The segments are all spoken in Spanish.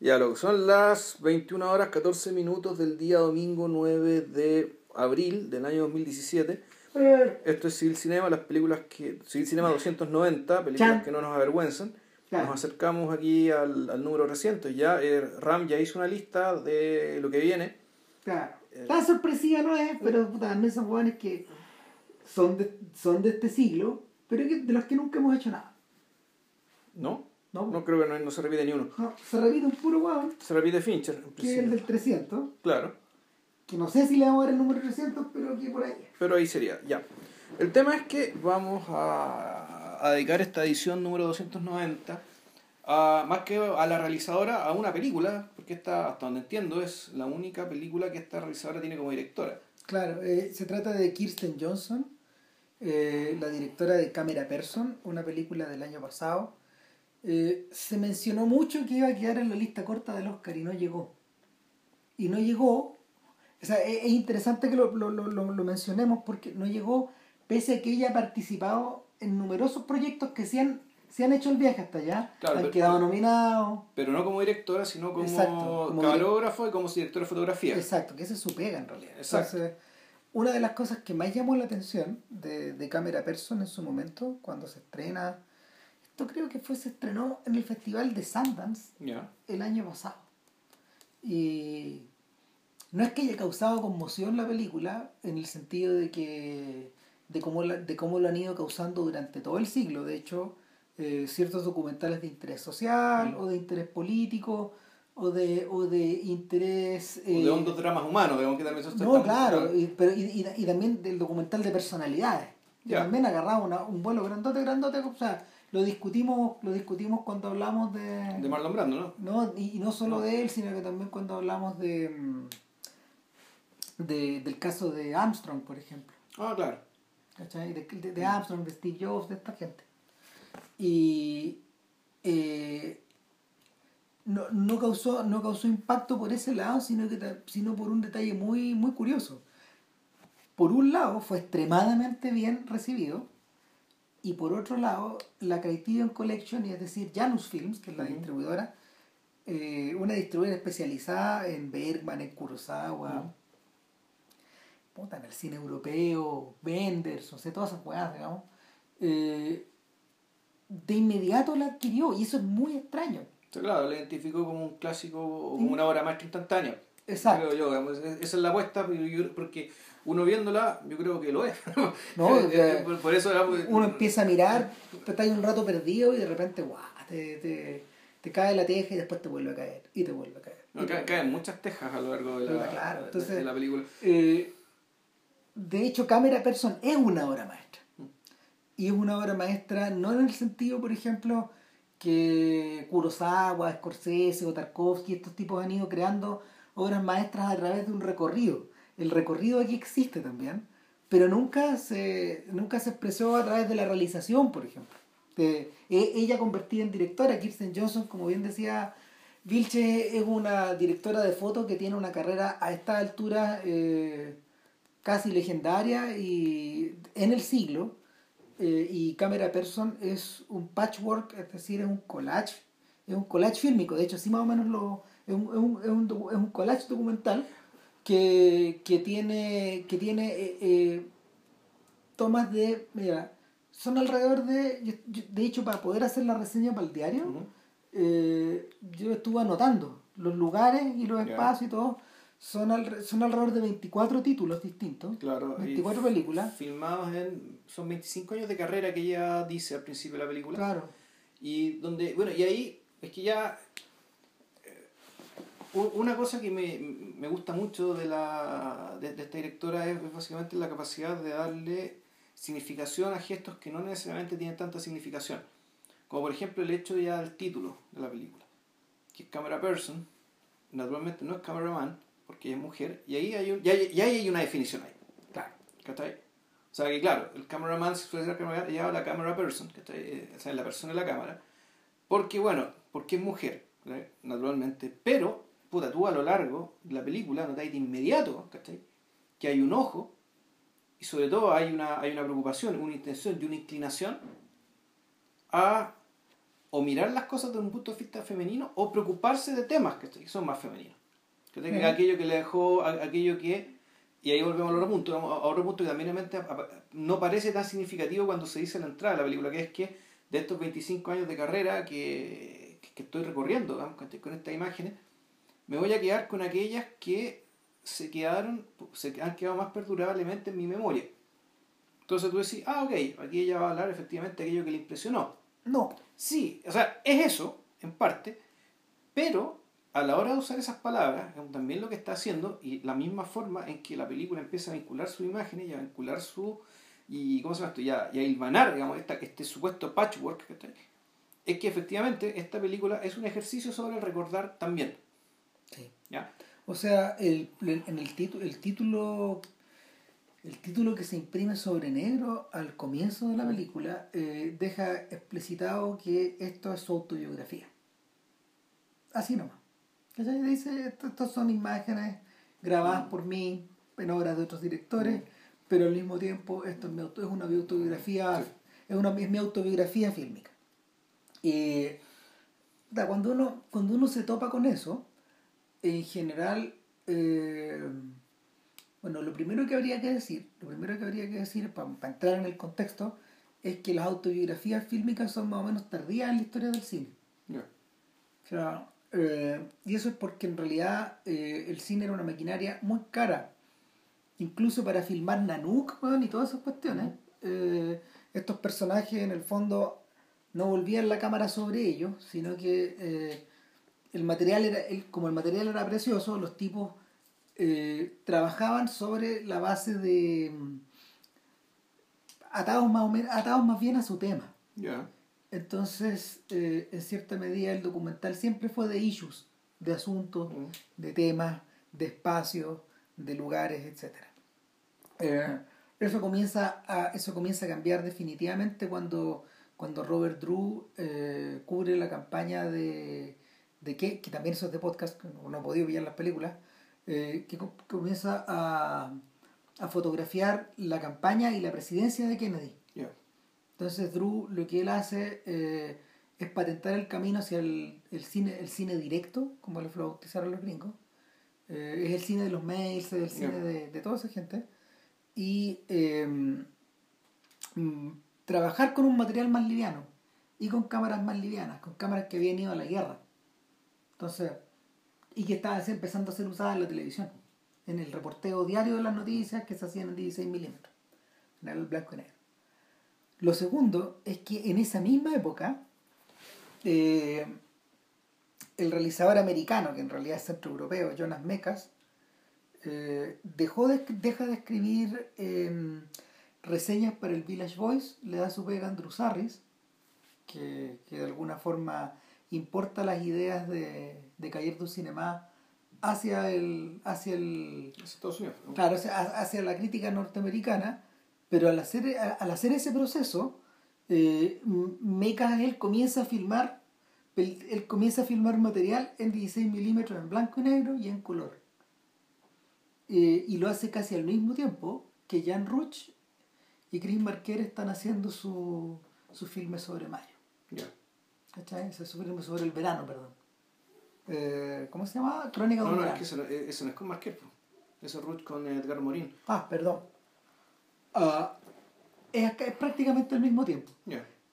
Ya, lo que son las 21 horas 14 minutos del día domingo 9 de abril del año 2017. Eh, Esto es Civil Cinema, las películas que. Civil Cinema 290, películas Chan. que no nos avergüenzan. Claro. Nos acercamos aquí al, al número reciente. Ya eh, Ram ya hizo una lista de lo que viene. claro. Tan sorpresiva no es, pero puta, también son jóvenes que son de, son de este siglo, pero que, de los que nunca hemos hecho nada. ¿No? No, No creo que no, no se repite ni uno. No, se repite un puro hueón, Se repite Fincher. en que es el del 300, Claro. que no sé si le vamos a dar el número 300, pero que por ahí. Pero ahí sería, ya. El tema es que vamos a, a dedicar esta edición número 290 a, más que a la realizadora, a una película, porque esta, hasta donde entiendo, es la única película que esta realizadora tiene como directora. Claro, eh, se trata de Kirsten Johnson, eh, la directora de Camera Person, una película del año pasado. Eh, se mencionó mucho que iba a quedar en la lista corta del Oscar y no llegó. Y no llegó, o sea, es, es interesante que lo, lo, lo, lo- mencionemos porque no llegó pese a que ella ha participado en numerosos proyectos que se han, se han hecho el viaje hasta allá, Claro, han pero- quedado nominados. Pero no como directora, sino como, Exacto, como camarógrafo y como directora de fotografía. Exacto, que esa es su pega en realidad. Exacto. Entonces, una de las cosas que más llamó la atención de, de Camera Person en su momento, cuando se estrena, esto creo que fue, se estrenó en el Festival de Sundance el año pasado. Y no es que haya causado conmoción la película, en el sentido de que de cómo, la- de cómo lo han ido causando durante todo el siglo. De hecho, eh, ciertos documentales de interés social, Mm. o de interés político, o de, o de interés... O de eh, hondos dramas humanos, digamos que también no, claro, y, pero, y, y, y también del documental de personalidades. Que Ya. también agarraba una- un vuelo grandote, grandote. O sea, lo discutimos, lo discutimos cuando hablamos de. De Marlon Brando, ¿no? no, y, y no solo No. de él, sino que también cuando hablamos de, mm, de del caso de Armstrong, por ejemplo. Ah, claro. ¿cachai? De, de, de Armstrong, de Steve Jobs, de esta gente. Y eh, no, no, causó, no causó impacto por ese lado, sino, que, sino por un detalle muy, muy curioso. Por un lado, fue extremadamente bien recibido, y por otro lado, la Criterion Collection, y es decir, Janus Films, que es la distribuidora, eh, una distribuidora especializada en Bergman, en Kurosawa, Ujú. puta, en el cine europeo, Benders, no sé, todas esas weas, digamos, eh, de inmediato la adquirió y eso es muy extraño. Claro, lo identificó como un clásico o Sí. como una obra maestra instantánea. Exacto. Creo yo, digamos, es- esa es la apuesta, porque uno viéndola, yo creo que lo es. No, Eh, eh, por, por eso digamos, Uno empieza a mirar, te estás un rato perdido y de repente, guau, te, te, te cae la teja y después te vuelve a caer y te vuelve a caer. no, ca- caen muchas tejas a lo largo de la, claro, entonces- de la película. Eh, de hecho, Camera Person es una obra maestra. Mm. Y es una obra maestra no en el sentido, por ejemplo, que Kurosawa, Scorsese o Tarkovsky, estos tipos han ido creando obras maestras a través de un recorrido. El recorrido aquí existe también, pero nunca se, nunca se expresó a través de la realización, por ejemplo. E- ella convertida en directora, Kirsten Johnson, como bien decía Vilche, es una directora de foto que tiene una carrera a esta altura eh, casi legendaria y en el siglo. eh, y Camera Person es un patchwork, es decir, es un collage, es un collage fílmico. De hecho, sí más o menos lo, es, un, es, un, es, un, docu- es un collage documental que, que tiene, que tiene eh, eh, tomas de, mira, son alrededor de, yo- yo- de hecho, para poder hacer la reseña para el diario, eh, yo estuve anotando los lugares y los espacios y todo. Son, al- son alrededor de 24 títulos distintos. Claro, y 24 películas. Filmados en. Son 25 años de carrera que ella dice al principio de la película. Claro. Y donde, bueno, y ahí es que ya una cosa que me, me gusta mucho de, la, de, de esta directora es básicamente la capacidad de darle significación a gestos que no necesariamente tienen tanta significación. Como por ejemplo el hecho ya del título de la película, que es Camera Person, naturalmente no es Cameraman, porque ella es mujer, y ahí hay, un- ya, hay- ya hay una definición ahí. Claro. ¿Cachai? O sea que claro, el cameraman si suele ser cameraman, llama la camera person, ¿cachai? Eh, O sea, la persona en la cámara. Porque bueno, porque es mujer, naturalmente. Pero, puta, tú a lo largo de la película notáis de inmediato, ¿cachai? Que hay un ojo, y sobre todo hay una, hay una preocupación, una intención y una inclinación a o mirar las cosas desde un punto de vista femenino o preocuparse de temas que son más femeninos. Sí. Aquello que le dejó, aquello que, y ahí volvemos a otro punto, a otro punto que también no parece tan significativo cuando se dice la entrada de la película, que es que de estos 25 años de carrera que, que estoy recorriendo con con estas imágenes, me voy a quedar con aquellas que se quedaron, se han quedado más perdurablemente en mi memoria. Entonces tú decís, ah, ok, aquí ella va a hablar efectivamente de aquello que le impresionó. No, Sí, o sea, es eso, en parte, pero a la hora de usar esas palabras, también lo que está haciendo, y la misma forma en que la película empieza a vincular sus imágenes y a vincular su. y ¿cómo se llama esto? Y a, y a hilvanar, digamos, esta, este supuesto patchwork, ¿cachai? es que efectivamente esta película es un ejercicio sobre el recordar también. Sí. ¿ya? O sea, el, en el, título, el título el título que se imprime sobre negro al comienzo de la película eh, deja explicitado que esto es su autobiografía. Así nomás. ¿Cachai? Dice, estos son imágenes grabadas por mí en obras de otros directores, pero al mismo tiempo esto es, mi auto- es una autobiografía, Sí. es, una, es mi autobiografía fílmica. Y cuando, uno, cuando uno se topa con eso, en general, eh, bueno, lo primero que habría que decir, lo primero que habría que decir para entrar en el contexto, es que las autobiografías fílmicas son más o menos tardías en la historia del cine. Ya. O sea, eh, y eso es porque en realidad eh, el cine era una maquinaria muy cara. Incluso para filmar Nanook weón, y todas esas cuestiones. eh, estos personajes en el fondo no volvían la cámara sobre ellos, sino que el material era, el- como el material era precioso, los tipos eh, trabajaban sobre la base de mm, atados más o menos, atados más bien a su tema. Ya. Entonces, eh, en cierta medida, el documental siempre fue de issues, de asuntos, Mm. de temas, de espacios, de lugares, etc. Eh, eso, comienza a, eso comienza a cambiar definitivamente cuando, cuando Robert Drew eh, cubre la campaña de, de que, que también eso es de podcast, que no, no he podido pillar las películas, eh, que co- comienza a, a fotografiar la campaña y la presidencia de Kennedy. Entonces Drew lo que él hace eh, es patentar el camino hacia el, el cine el cine directo, como lo bautizaron los gringos. Eh, es el cine de los mails, es el cine de, de toda esa gente. Y eh, mm, trabajar con un material más liviano y con cámaras más livianas, con cámaras que habían ido a la guerra. Entonces, y que estaban así empezando a ser usadas en la televisión, en el reporteo diario de las noticias que se hacían en 16 milímetros, en el blanco y negro. Lo segundo es que en esa misma época, eh, el realizador americano, que en realidad es centroeuropeo, Jonas Mekas, eh, dejó de, deja de escribir eh, reseñas para el Village Voice, le da su pega a Andrew Sarris, que, que de alguna forma importa las ideas de, de du Cinema hacia el, hacia el, Es Estados Unidos. ¿no? claro, hacia, la crítica norteamericana, pero al hacer, al hacer ese proceso, eh, él comienza a filmar, él, comienza a filmar material en 16 milímetros en blanco y negro y en color. Eh, y lo hace casi al mismo tiempo que Jan Ruch y Chris Marquer están haciendo su, su filme sobre mayo. ¿Cachai? Filme sobre el verano, perdón. Eh, ¿Cómo se llama? Crónica de No, un no, es verano. que eso, no- eso no es con Marquez, po. eso es Ruth con Edgar Morín. Ah, perdón. Ah, es, es prácticamente al mismo tiempo.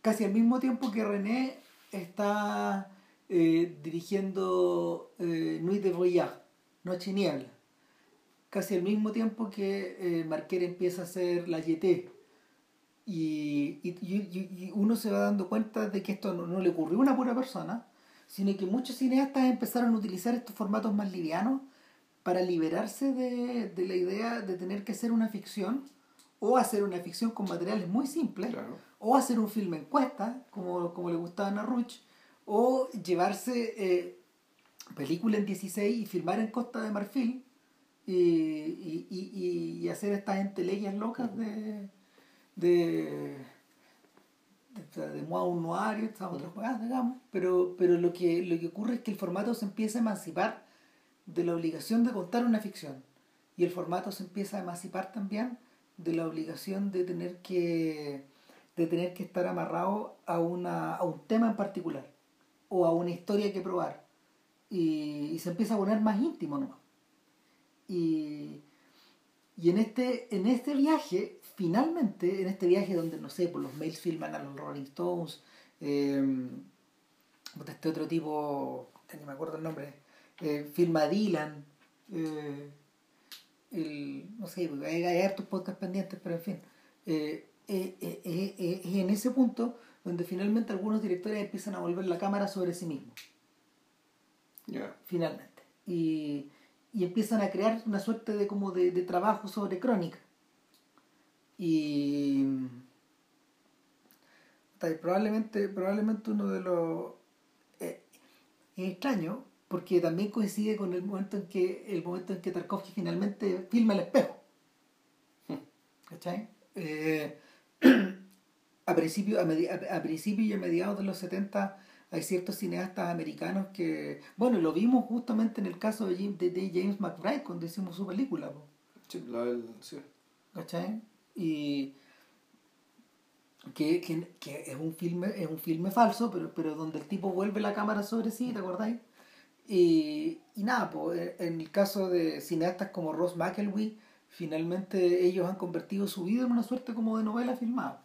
Casi al mismo tiempo que René está eh, dirigiendo eh, Nuit de Voyage, Noche y Niebla. Casi al mismo tiempo que eh, Marquer empieza a hacer La Yeté. Y, y, y- y uno se va dando cuenta de que esto no, no le ocurrió a una pura persona, sino que muchos cineastas empezaron a utilizar estos formatos más livianos para liberarse de, de la idea de tener que hacer una ficción o hacer una ficción con materiales muy simples Claro. o hacer un filme encuesta, como, como le gustaba a Ruch, o llevarse eh, película en 16 y filmar en Costa de Marfil y, y, y, y hacer estas entelequias locas de de de, de moi un noir y estas otras cosas, digamos, pero, pero lo, que, lo que ocurre es que el formato se empieza a emancipar de la obligación de contar una ficción y el formato se empieza a emancipar también de la obligación de tener que de tener que estar amarrado a, una, a un tema en particular o a una historia que probar. Y, se empieza a poner más íntimo ¿no? Y, y en, este, en este viaje, finalmente, en este viaje donde, no sé, por los mails filman a los Rolling Stones, eh, este otro tipo, ni me acuerdo el nombre, eh, filma Dylan, eh, el, no sé, hay, hay hartos podcasts pendientes, pero en fin. Eh, es en ese punto donde finalmente algunos directores empiezan a volver la cámara sobre sí mismos. Finalmente. Y, y, empiezan a crear una suerte de como de, de trabajo sobre crónica. Y probablemente, probablemente uno de los es extraño porque también coincide con el momento en que el momento en que Tarkovsky finalmente filma el espejo ¿cachai? Eh, a principio a, a, principio y a mediados de los 70 hay ciertos cineastas americanos que bueno lo vimos justamente en el caso de, James, de, James McBride cuando hicimos su película sí, la sí. ¿cachai? Y que, que, que, es un filme es un filme falso pero pero donde el tipo vuelve la cámara sobre sí ¿te acordáis? Y, y nada, pues, en el caso de cineastas como Ross McElwee, finalmente ellos han convertido su vida en una suerte como de novela filmada.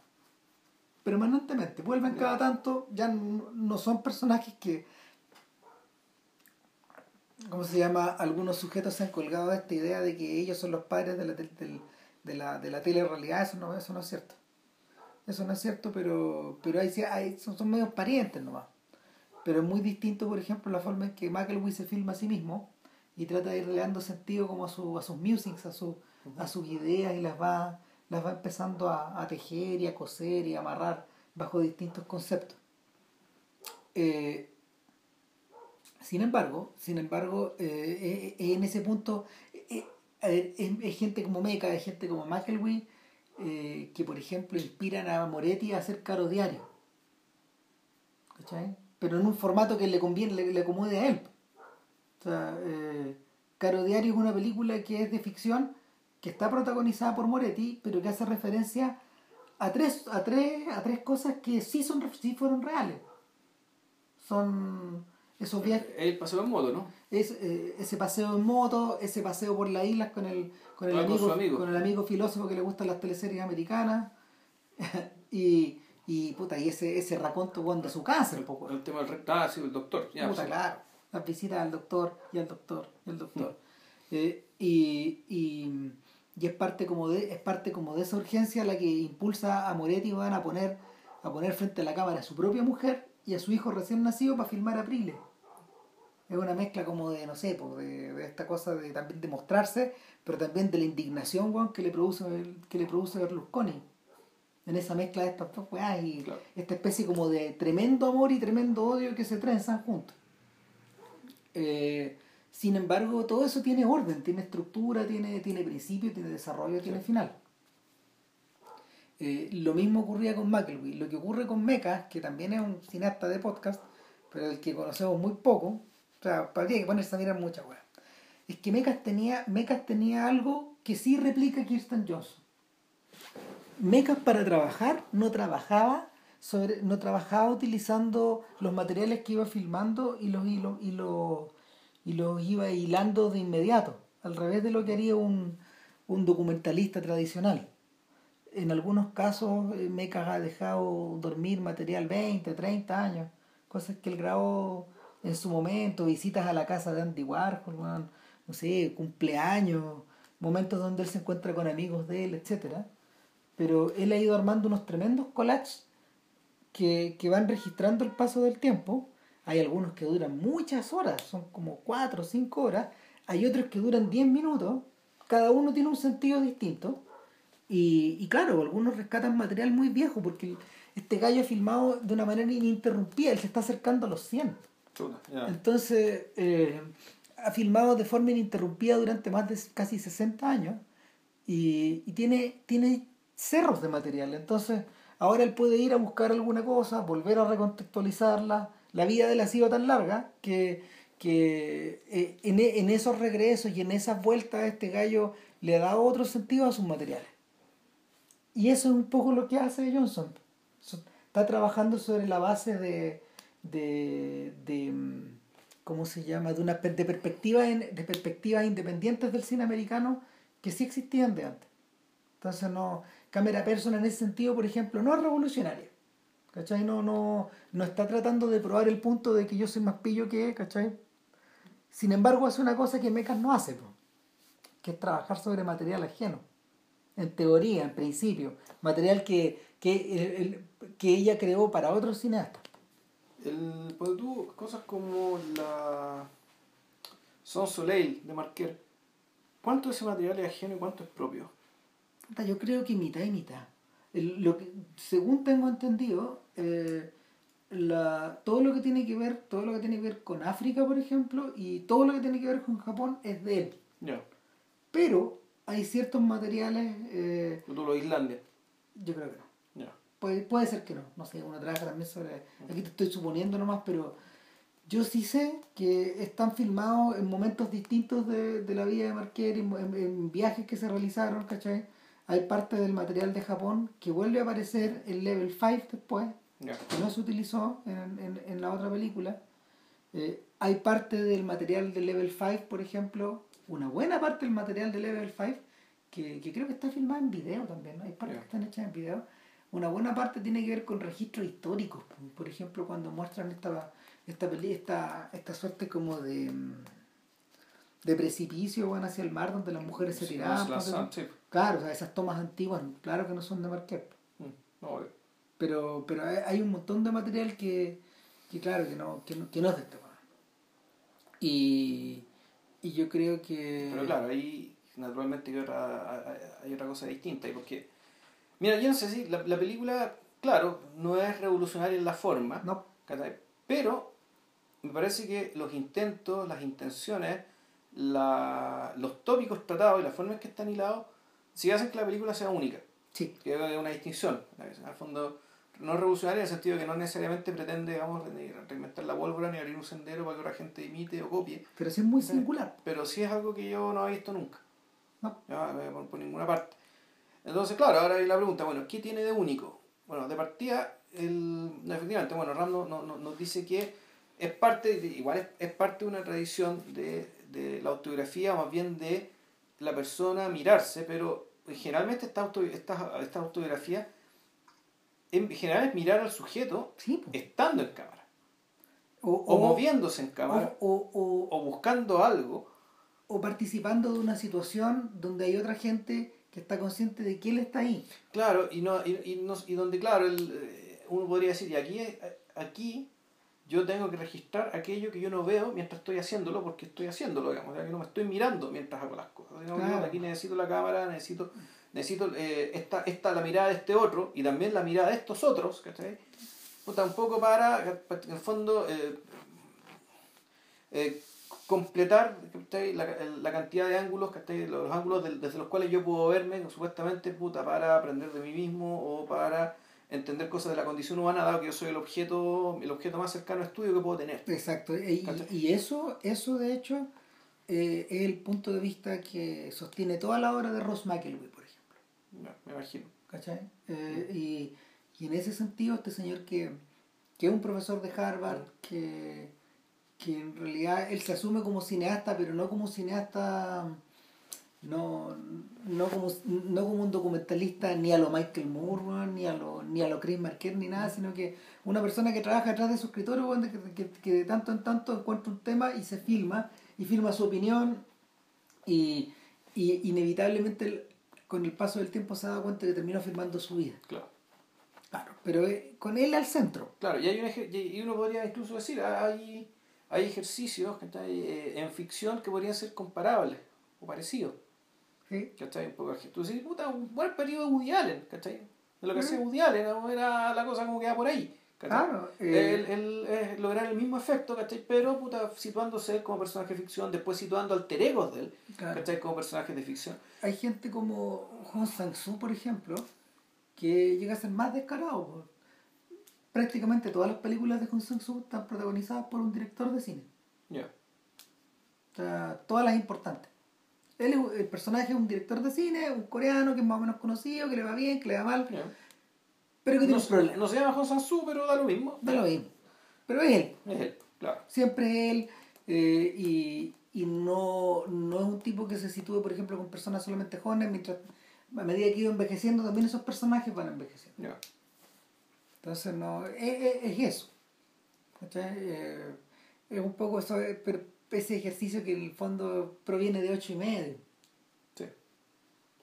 Permanentemente, vuelven cada tanto, ya no son personajes que, ¿cómo se llama? Algunos sujetos se han colgado de esta idea de que ellos son los padres de la, de, de la, de la telerrealidad, eso no, eso no es cierto. Eso no es cierto, pero, pero hay, hay, son, son medios parientes nomás pero es muy distinto, por ejemplo, la forma en que McElwee se filma a sí mismo y trata de ir dando sentido como a, su, a sus musics, a, su, a sus ideas y las va, las va empezando a, tejer y a coser y a amarrar bajo distintos conceptos. Eh, sin embargo, sin embargo, eh, eh, en ese punto es, gente como Meca, es gente como McElwee que, por ejemplo, inspiran a Moretti a hacer caro diario. ¿Cachai? pero en un formato que le conviene, le, acomode a él. O sea, eh, Caro Diario es una película que es de ficción, que está protagonizada por Moretti, pero que hace referencia a tres, a tres, a tres cosas que sí son sí fueron reales. Son esos viajes. El paseo en moto, ¿no? Es, eh, ese paseo en moto, ese paseo por las islas con el, con el, amigo, amigo, con el amigo filósofo que le gustan las teleseries americanas. y y puta, y ese, ese raconto de su cáncer. poco. El tema del ah, sí, el doctor. Ya, puta, claro. Las visitas al doctor y al doctor y al doctor. Mm. Eh, y, y, y, es parte como de, es parte como de esa urgencia la que impulsa a Moretti van a poner, a poner frente a la cámara a su propia mujer y a su hijo recién nacido para filmar a Prile. Es una mezcla como de, no sé, pues, de, de, esta cosa de también de mostrarse, pero también de la indignación que le produce que le produce Berlusconi en esa mezcla de estas dos weas y esta especie como de tremendo amor y tremendo odio que se trenzan juntos. Eh, sin embargo, todo eso tiene orden, tiene estructura, tiene, tiene principio, tiene desarrollo, tiene final. Eh, lo mismo ocurría con McElwee. Lo que ocurre con Mecas, que también es un cineasta de podcast, pero del que conocemos muy poco, sea, para que ponerse a mirar muchas weas, es que Mecas tenía, Mecas tenía algo que sí replica Kirsten Johnson Mecas para trabajar no trabajaba no trabajaba utilizando los materiales que iba filmando y los, y los, y los, y los iba hilando de inmediato, al revés de lo que haría un, un documentalista tradicional. En algunos casos eh, Mecas ha dejado dormir material 20, 30 años, cosas que él grabó en su momento, visitas a la casa de Andy Warhol, no sé, cumpleaños, momentos donde él se encuentra con amigos de él, etcétera pero él ha ido armando unos tremendos collages que, van registrando el paso del tiempo. Hay algunos que duran muchas horas, son como 4 o 5 horas. Hay otros que duran 10 minutos. Cada uno tiene un sentido distinto. Y, y claro, algunos rescatan material muy viejo porque este gallo ha filmado de una manera ininterrumpida. Él se está acercando a los 100. Entonces, eh, ha filmado de forma ininterrumpida durante más de casi 60 años. Y, tiene, tiene cerros de material. Entonces, ahora él puede ir a buscar alguna cosa, volver a recontextualizarla. La vida de él ha sido tan larga que, que eh, en, en, esos regresos y en esas vueltas este gallo le da otro sentido a sus materiales. Y eso es un poco lo que hace Johnson. está trabajando sobre la base de, de, de mm, ¿cómo se llama? De una de perspectivas de perspectivas independientes del cine americano que sí existían de antes. Entonces no, Cámara Persona en ese sentido, por ejemplo, no es revolucionaria. ¿Cachai? No, no, no está tratando de probar el punto de que yo soy más pillo que, ¿cachai? Sin embargo, hace una cosa que Mecas no hace, que es trabajar sobre material ajeno. En teoría, en principio. Material que, que, que ella creó para otros cineastas. El, pues tú, cosas como la Son Soleil de Marquer, ¿cuánto de ese material es ajeno y cuánto es propio? Yo creo que mitad y mitad. lo que, según tengo entendido, eh, la, todo lo que tiene que ver, todo lo que tiene que ver con África, por ejemplo, y todo lo que tiene que ver con Japón es de él. Pero hay ciertos materiales. Eh, ¿Tú lo de Islandia? Yo creo que no. Puede, puede ser que no. No sé, uno trabaja también sobre. Aquí te estoy suponiendo nomás, pero yo sí sé que están filmados en momentos distintos de, de la vida de Marquer, en, en, viajes que se realizaron, ¿cachai? Hay parte del material de Japón que vuelve a aparecer en Level 5 después, que no se utilizó en, en, en la otra película. Eh, hay parte del material de Level 5, por ejemplo, una buena parte del material de Level 5, que, que creo que está filmada en video también, ¿no? Hay partes que están hechas en video. Una buena parte tiene que ver con registros históricos, por ejemplo, cuando muestran esta, esta, esta, esta suerte como de de precipicio van hacia el mar donde las mujeres se tiraban. Claro, o sea, esas tomas antiguas, claro que no son de Marquette. Mm, pero, pero hay un montón de material que, que claro, que no, que no, que no es de este y, y yo creo que... Pero claro, ahí naturalmente hay otra, hay otra cosa distinta. Porque, mira, yo no sé si la, la película, claro, no es revolucionaria en la forma, no. pero me parece que los intentos, las intenciones la, los tópicos tratados y las formas que están hilados si hacen que la película sea única. Sí. Que es una distinción. Al fondo, no es revolucionaria en el sentido de que no necesariamente pretende, digamos, reinventar la pólvora ni abrir un sendero para que otra gente imite o copie. Pero sí es muy singular. Pero sí es algo que yo no he visto nunca. No. por, ninguna parte. Entonces, claro, ahora hay la pregunta, bueno, ¿qué tiene de único? Bueno, de partida, el, efectivamente, bueno, Ram nos dice que es parte, igual es, es parte de una tradición de de la autobiografía, o más bien de la persona mirarse, pero generalmente esta, auto, esta, esta autobiografía en general es mirar al sujeto estando en cámara. O, moviéndose en cámara. O, o, buscando algo. O participando de una situación donde hay otra gente que está consciente de que él está ahí. Claro, y, no, y, y, no, y donde, claro, el, eh, uno podría decir, y aquí, aquí yo tengo que registrar aquello que yo no veo mientras estoy haciéndolo, porque estoy haciéndolo, digamos, que no me estoy mirando mientras hago las cosas. Aquí necesito la cámara, necesito, necesito eh, esta, esta, la mirada de este otro y también la mirada de estos otros, ¿cachai? O tampoco para, en el fondo, eh, eh, completar la, la, cantidad de ángulos, los ángulos desde los cuales yo puedo verme, supuestamente, puta, para aprender de mí mismo o para entender cosas de la condición humana, dado que yo soy el objeto, el objeto más cercano a estudio que puedo tener. Exacto, y, y eso, eso de hecho eh, es el punto de vista que sostiene toda la obra de Ross McElwee, por ejemplo. me imagino. ¿Cachai? Eh, y, y, en ese sentido, este señor que, que es un profesor de Harvard, que, que en realidad él se asume como cineasta, pero no como cineasta no, no, como, no como un documentalista ni a lo Michael Moore, ni a lo, ni a lo Chris Marker, ni nada, sino que una persona que trabaja detrás de su escritorio, que, que, de tanto en tanto encuentra un tema y se filma, y filma su opinión, y, y inevitablemente con el paso del tiempo se da cuenta que terminó filmando su vida. Claro. Claro, pero eh, con él al centro. Claro, y, hay un y uno podría incluso decir, hay, hay ejercicios eh, en ficción que podrían ser comparables o parecidos ¿Sí? ¿Cachai? Tú dices, puta, un buen periodo de Woody Allen, ¿cachai? De lo que hacía Woody Allen, era la cosa como que va por ahí. Claro. Eh... El, el, lograr el mismo efecto, ¿cachai? Pero, puta, situándose como personaje de ficción, después situando alter egos de él, ¿cachai? Como personaje de ficción. Hay gente como Hong Sang-soo, por ejemplo, que llega a ser más descarado. Prácticamente todas las películas de Hong Sang-soo están protagonizadas por un director de cine. Ya. O sea, todas las importantes el personaje es un director de cine, un coreano que es más o menos conocido, que le va bien, que le va mal. Pero que tiene un problema. No se llama Hong Sang-soo, pero da lo mismo. Da lo mismo. Pero es él. Es él, claro. Siempre él. eh, y y no, no es un tipo que se sitúe, por ejemplo, con personas solamente jóvenes, mientras a medida que iba envejeciendo, también esos personajes van envejeciendo. Ya. Entonces, no, es, es- es eso. Eh, es un poco eso, eh, pero ese ejercicio que en el fondo proviene de ocho y medio. Sí.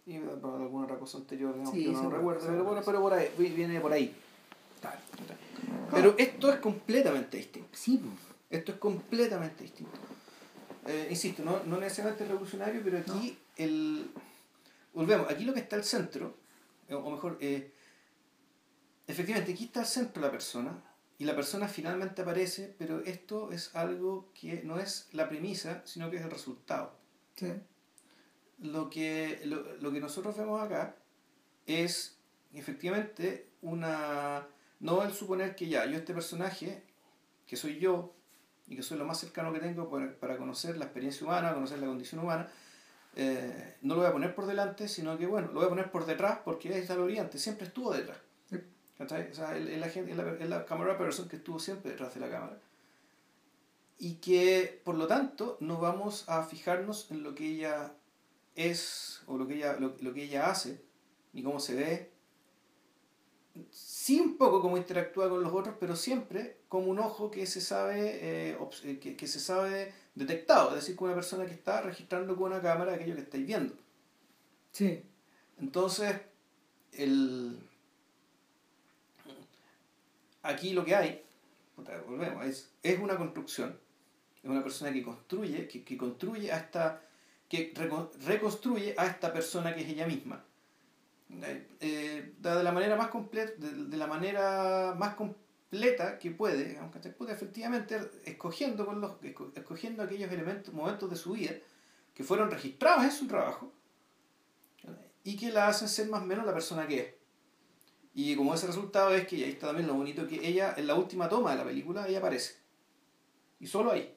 Y por alguna otra cosa anterior, digamos, Sí, que no recuerdo, pero, bueno, pero por ahí, vi- viene por ahí. Pero esto es completamente distinto. Sí. Esto es completamente distinto. Eh, insisto, no, no necesariamente revolucionario, pero aquí el. Volvemos, aquí lo que está al centro, eh, o mejor, eh, efectivamente, aquí está al centro la persona, y la persona finalmente aparece, pero esto es algo que no es la premisa, sino que es el resultado. sí. Lo que, lo, lo que nosotros vemos acá es efectivamente una. No el suponer que ya, yo este personaje, que soy yo, y que soy lo más cercano que tengo para, para conocer la experiencia humana, conocer la condición humana, eh, no lo voy a poner por delante, sino que bueno, lo voy a poner por detrás porque está el oriente, siempre estuvo detrás. ¿Cachai? O sea, es la, es la, es la camera person que estuvo siempre detrás de la cámara. Y que, por lo tanto, no vamos a fijarnos en lo que ella es o lo que ella, lo, lo que ella hace, ni cómo se ve. Sí, un poco cómo interactúa con los otros, pero siempre como un ojo que se sabe, eh, eh, que, que se sabe detectado, es decir, como una persona que está registrando con una cámara aquello que estáis viendo. Sí. Entonces, el... aquí lo que hay, puta, volvemos, es, es una construcción, es una persona que construye, que, que construye a esta, que reco- reconstruye a esta persona que es ella misma. Eh, eh, de la manera más completa, de, de la manera más completa que puede, digamos. Puede efectivamente escogiendo, con los, esco- escogiendo aquellos elementos, momentos de su vida que fueron registrados en su trabajo y que la hacen ser más o menos la persona que es. Y como ese resultado es que, y ahí está también lo bonito, que ella, en la última toma de la película, ella aparece. Y solo ahí.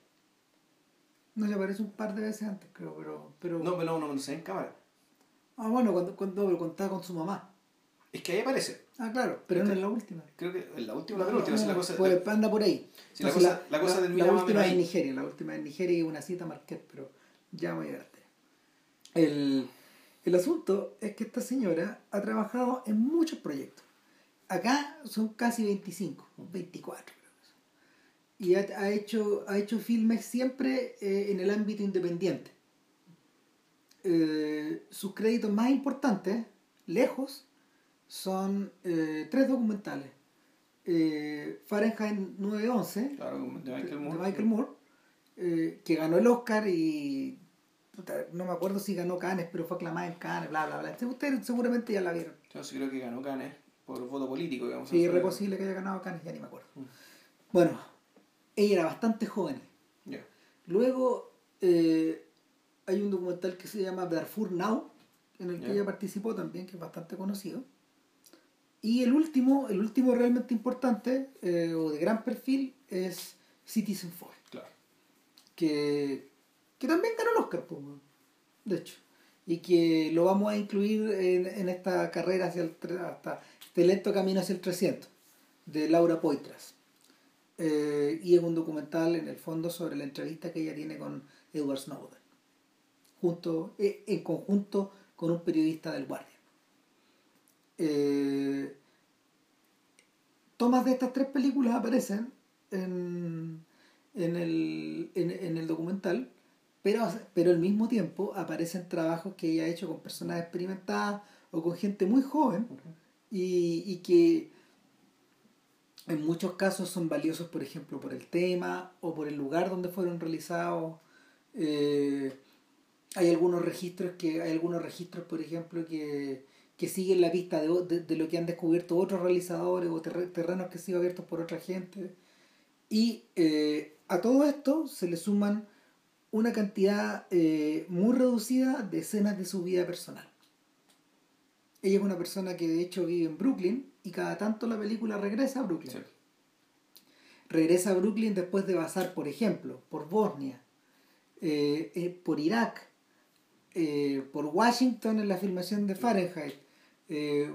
No le aparece un par de veces antes, creo, pero. pero... No, pero no, no, no se ve en cámara. Ah, bueno, cuando, cuando cuando estaba con su mamá. Es que ahí aparece. Ah, claro, pero no en la última. Creo que en la última o la penúltima, si la cosa... Pues anda por ahí. Si la cosa- la cosa termina la o última es en. Nigeria, la última es en Nigeria y una cita Marquette, pero ya voy a llegarte. El, el asunto es que esta señora ha trabajado en muchos proyectos. Acá son casi 25, 24 creo que son. Y ha, ha hecho, ha hecho filmes siempre eh, en el ámbito independiente. Eh, sus créditos más importantes, lejos, son eh, tres documentales. Eh, Fahrenheit 911, Claro, de Michael Moore. de Michael Moore, que ganó el Oscar y no me acuerdo si ganó Cannes, pero fue aclamada en Cannes, bla, bla, bla. Ustedes seguramente ya la vieron. Yo sí creo que ganó Cannes por voto político, digamos. Sí, es posible que haya ganado Cannes, ya ni me acuerdo. Mm. Bueno, ella era bastante joven. Luego eh, hay un documental que se llama Darfur Now, en el que ella participó también, que es bastante conocido. Y el último, el último realmente importante, eh, o de gran perfil, es Citizen Four, Claro. que, que también ganó el Oscar, pues, de hecho. Y que lo vamos a incluir en, en esta carrera hacia el, hasta este lento camino hacia el 300, de Laura Poitras. Eh, y es un documental en el fondo sobre la entrevista que ella tiene con Edward Snowden, junto, eh, en conjunto con un periodista del Guardian. Eh, tomas de estas tres películas aparecen en, en, el, en el documental, pero, pero al mismo tiempo aparecen trabajos que ella ha hecho con personas experimentadas o con gente muy joven y, y que en muchos casos son valiosos, por ejemplo, por el tema o por el lugar donde fueron realizados. Eh, hay algunos registros que hay algunos registros, por ejemplo, que, que siguen la pista de, de, lo que han descubierto otros realizadores o terre- terrenos que han sido abiertos por otra gente. Y eh, a todo esto se le suman una cantidad eh, muy reducida de escenas de su vida personal. Ella es una persona que de hecho vive en Brooklyn y cada tanto la película regresa a Brooklyn. Sí. Regresa a Brooklyn después de pasar, por ejemplo, por Bosnia, eh, eh, por Irak, eh, por Washington en la filmación de Fahrenheit,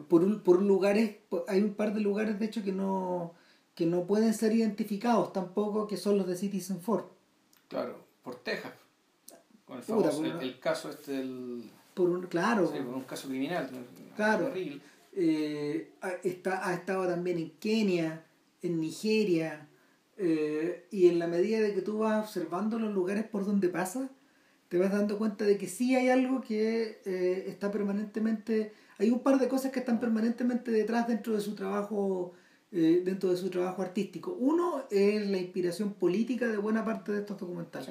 por, por lugares, hay un par de lugares de hecho que no, que no pueden ser identificados tampoco, que son los de Citizen Ford. Claro, por Texas. Con el, famoso, el, caso este del... Por un, claro. por un caso criminal. Claro. Eh, está, ha estado también en Kenia, en Nigeria, eh, y en la medida de que tú vas observando los lugares por donde pasa, te vas dando cuenta de que sí hay algo que eh, está permanentemente, hay un par de cosas que están permanentemente detrás dentro de su trabajo, dentro de su trabajo artístico. Uno es la inspiración política de buena parte de estos documentales.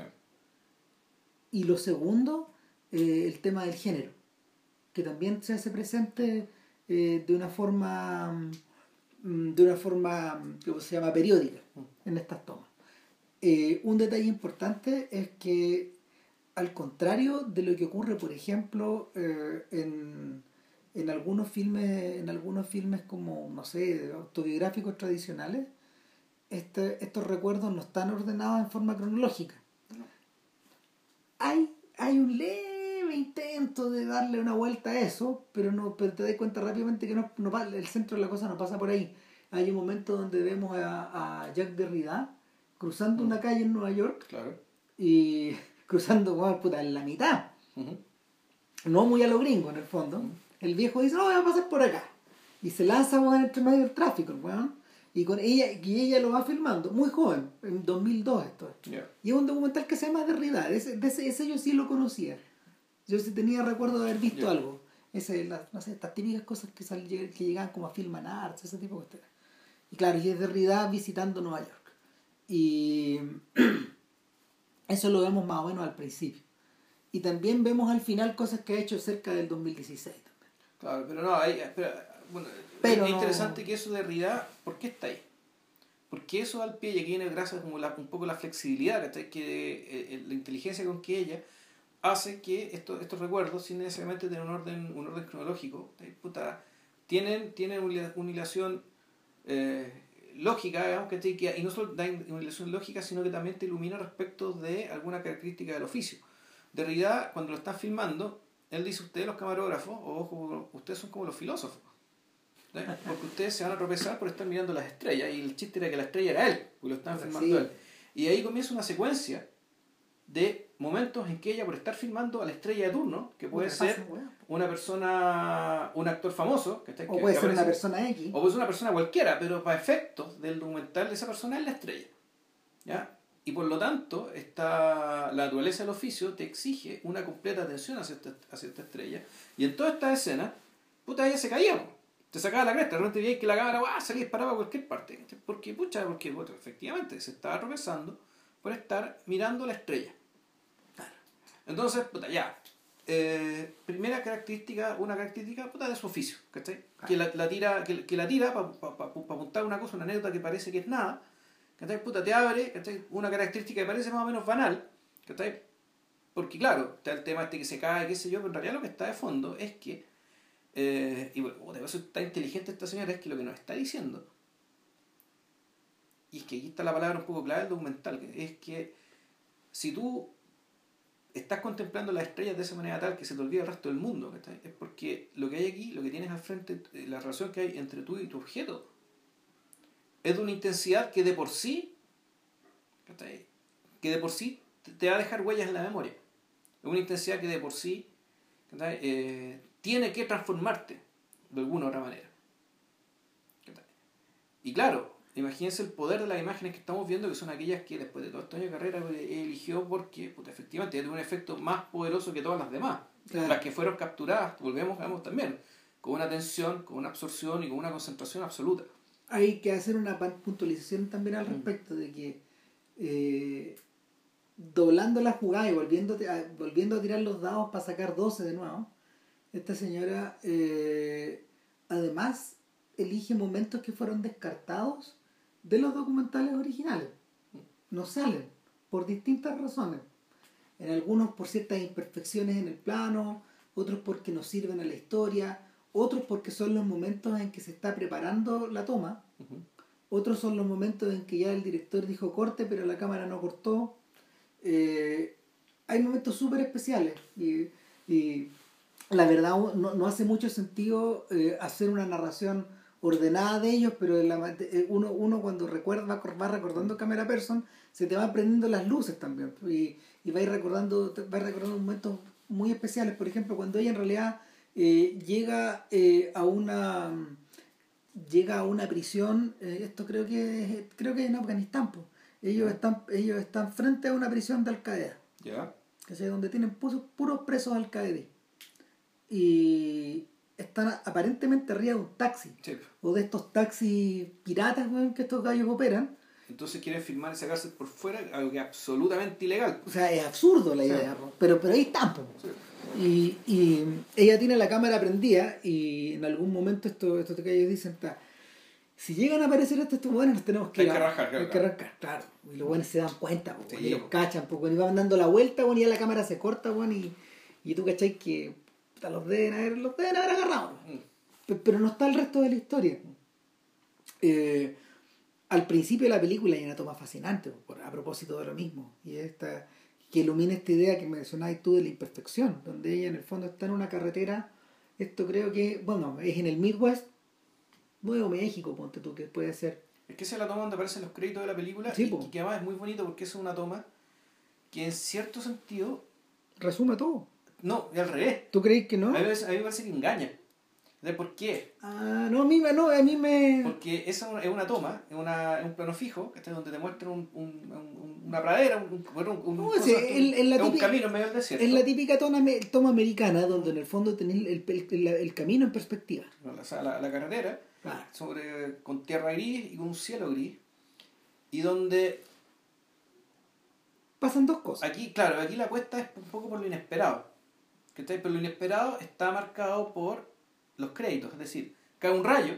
Y lo segundo, el tema del género, que también se hace presente de una forma Mm, de una forma que se llama periódica en estas tomas. Eh, un detalle importante es que al contrario de lo que ocurre, por ejemplo, eh, en, en, algunos filmes, en algunos filmes como, no sé, autobiográficos tradicionales, este, estos recuerdos no están ordenados en forma cronológica. Hay, hay un leve intento de darle una vuelta a eso, pero no pero te das cuenta rápidamente que no, no, el centro de la cosa no pasa por ahí. Hay un momento donde vemos a, a Jacques Derrida cruzando una calle en Nueva York claro. y cruzando bueno, puta, en la mitad. No muy a lo gringo en el fondo. El viejo dice, no, voy a pasar por acá. Y se lanza bueno, entre medio del tráfico, bueno, y con ella y ella lo va filmando muy joven en 2002 esto y es un documental que se llama Derrida ese, ese, ese, yo sí lo conocía yo sí tenía recuerdo de haber visto algo ese, no sé, estas típicas cosas que, sal, que llegaban como a Film Arts ese tipo de cosas y claro, y es Derrida visitando Nueva York. Y eso lo vemos más o menos al principio. Y también vemos al final cosas que ha hecho cerca del 2016 también. Claro, pero no, hay, bueno, pero es interesante que eso de Derrida, ¿por qué está ahí? Porque eso al pie y aquí viene gracias como la, un poco la flexibilidad, que eh, eh, la inteligencia con que ella hace que estos, estos recuerdos, sin necesariamente tener un orden, un orden cronológico, puta, tienen, tienen una hilación eh, lógica, digamos, que, y no solo da una ilusión lógica, sino que también te ilumina respecto de alguna característica del oficio. De realidad, cuando lo están filmando, él dice, ustedes los camarógrafos, o ustedes son como los filósofos. Porque ustedes se van a tropezar por estar mirando las estrellas, y el chiste era que la estrella era él, y lo están filmando él. Y ahí comienza una secuencia de momentos en que ella, por estar filmando a la estrella de turno, que puede ser una persona, un actor famoso, que está, o puede ser una persona X, o puede ser una persona cualquiera, pero para efectos del documental esa persona es la estrella. ¿ya? Y por lo tanto, esta, la naturaleza del oficio te exige una completa atención hacia esta, hacia esta estrella. Y en toda esta escena, puta, ella se caía. Te sacaba la cresta, de repente veía que la cámara ¡ah! salía disparaba a cualquier parte. Porque, pucha, porque bueno, efectivamente se estaba tropezando por estar mirando la estrella. Entonces, puta, ya. Eh, primera característica, una característica puta, de su oficio, ¿cachai? Que la, tira, que, que la tira para pa, pa, apuntar una cosa, una anécdota que parece que es nada, ¿cachai? Puta, te abre, ¿cachai? Una característica que parece más o menos banal, ¿cachai? Porque claro, está el tema este que se cae, qué sé yo, pero en realidad lo que está de fondo es que, eh, y bueno, de eso está inteligente esta señora, es que lo que nos está diciendo, y es que aquí está la palabra un poco clave del documental, es que si tú estás contemplando las estrellas de esa manera tal que se te olvida el resto del mundo, es porque lo que hay aquí, lo que tienes al frente, eh, la relación que hay entre tú y tu objeto, es de una intensidad que de por sí, que de por sí te va a dejar huellas en la memoria. Es una intensidad que de por sí eh, tiene que transformarte de alguna u otra manera. Y claro, imagínense el poder de las imágenes que estamos viendo, que son aquellas que después de todo estos años de carrera pues, eligió porque pues, efectivamente tiene un efecto más poderoso que todas las demás. Las que fueron capturadas, volvemos, vemos también, con una atención, con una absorción y con una concentración absoluta. Hay que hacer una puntualización también al mm. respecto de que eh, doblando la jugada y volviendo a, volviendo a tirar los dados para sacar 12 de nuevo, esta señora eh, además elige momentos que fueron descartados de los documentales originales. No salen, por distintas razones. En algunos por ciertas imperfecciones en el plano, otros porque no sirven a la historia, otros porque son los momentos en que se está preparando la toma, otros son los momentos en que ya el director dijo corte, pero la cámara no cortó. Eh, hay momentos súper especiales y, la verdad no, no hace mucho sentido eh, hacer una narración ordenada de ellos, pero la, eh, uno, uno cuando recuerda, va, recordando cámara person, se te van prendiendo las luces también. Y, y va recordando, va recordando momentos muy especiales. Por ejemplo, cuando ella en realidad eh, llega a una llega a una prisión, esto creo que creo que en Afganistán, ellos están, ellos están frente a una prisión de Al Qaeda. Ya. Que es donde tienen puros, puros presos al Qaeda y están aparentemente arriba de un taxi. O de estos taxis piratas que estos gallos operan. Entonces quieren firmar esa cárcel por fuera algo que es absolutamente ilegal. O sea es absurdo la idea pero pero ahí están y, y ella tiene la cámara prendida y en algún momento estos esto gallos dicen si llegan a aparecer estos, buenos nos tenemos que, hay que arrancar, hay que claro. Y los buenos se dan cuenta, y los cachan, pues, y van dando la vuelta, bueno, y ya la cámara se corta, y, y tú cachai que los deben haber, los deben haber agarrado. Mm. Pero no está el resto de la historia. Eh, al principio de la película hay una toma fascinante, a propósito de lo mismo, y esta que ilumina esta idea que mencionabas tú de la imperfección, donde ella en el fondo está en una carretera, esto creo que, bueno, es en el Midwest, Nuevo México, ponte tú, que puede ser. Es que esa es la toma donde aparecen los créditos de la película, y, y, que además es muy bonito porque es una toma que en cierto sentido... Resume todo. No, al revés. ¿Tú crees que no? A mí, a mí me parece que engaña. ¿De por qué? Ah, no, a mí, no, a mí me... Porque esa es una toma, es, una, es un plano fijo, que es donde te muestra un, un, una pradera, un, un, no, cosa, es, la un camino en medio del desierto. Es la típica toma, toma americana, donde en el fondo tenés el, el, el, camino en perspectiva. La, la, la carretera, sobre, con tierra gris y con un cielo gris, y donde... Pasan dos cosas. Aquí, claro, aquí la cuesta es un poco por lo inesperado pero lo inesperado está marcado por los créditos, es decir, cae un rayo,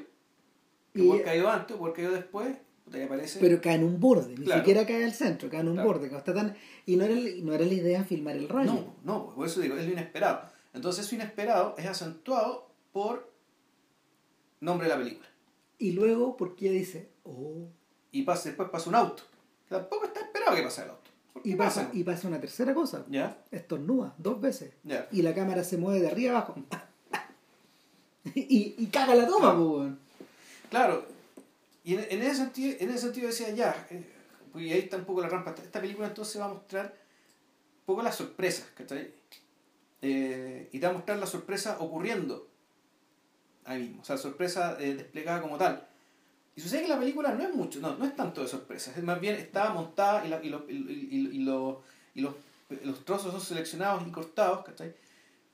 que puede caído antes puede caído después, ahí aparece... Pero cae en un borde, ni siquiera cae al centro, cae en un borde. está tan... Y no era, no era la idea filmar el rayo. No, no, por eso digo, es lo inesperado. Entonces eso inesperado es acentuado por nombre de la película. Y luego, porque dice, oh. Y pasa, después pasa un auto. Tampoco está esperado que pase el auto. Y pasa, y pasa una tercera cosa. ¿Ya? Estornuda dos veces. Y la cámara se mueve de arriba abajo. y, y caga la toma, claro. claro. Y en, ese sentido, en ese sentido decía ya, eh, y ahí está un poco la rampa. Esta película entonces va a mostrar un poco las sorpresas, ¿cachai? Eh, y te va a mostrar la sorpresa ocurriendo ahí mismo. O sea, sorpresa eh, desplegada como tal. Y sucede que la película no es mucho, no, no es tanto de sorpresas, es más bien está montada y, la, y, lo, y, y, los, los, trozos son seleccionados y cortados, ¿cachai?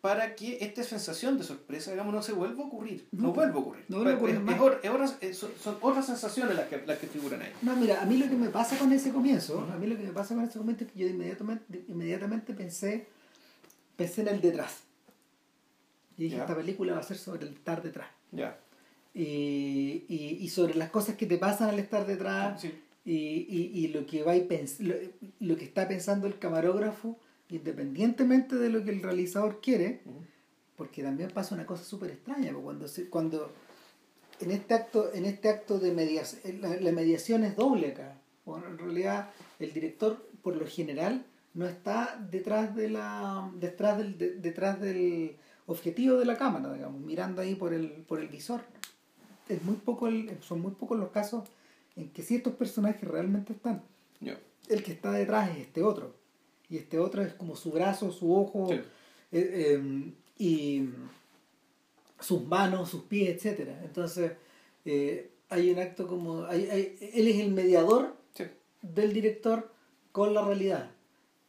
Para que esta sensación de sorpresa, digamos, no se vuelva a ocurrir. No, vuelva a ocurrir. No vuelva a ocurrir. son, otras sensaciones las que, las que figuran ahí. No, mira, a mí lo que me pasa con ese comienzo, a mí lo que me pasa con ese comienzo es que yo inmediatamente, inmediatamente pensé, pensé en el detrás. Y dije, esta película va a ser sobre el estar detrás. Ya y, y, sobre las cosas que te pasan al estar detrás y, y, lo, que va lo, lo, que está pensando el camarógrafo, independientemente de lo que el realizador quiere, porque también pasa una cosa súper extraña, cuando, cuando en este acto, en este acto de mediación, la, mediación es doble acá. Bueno, en realidad el director por lo general no está detrás de la detrás del detrás del objetivo de la cámara digamos mirando ahí por el por el visor es muy poco son muy pocos los casos en que si estos personajes realmente están. El que está detrás es este otro. Y este otro es como su brazo, su ojo, eh, em, y sus manos, sus pies, etc. Entonces, eh, hay un acto como... Hay, él es el mediador del director con la realidad.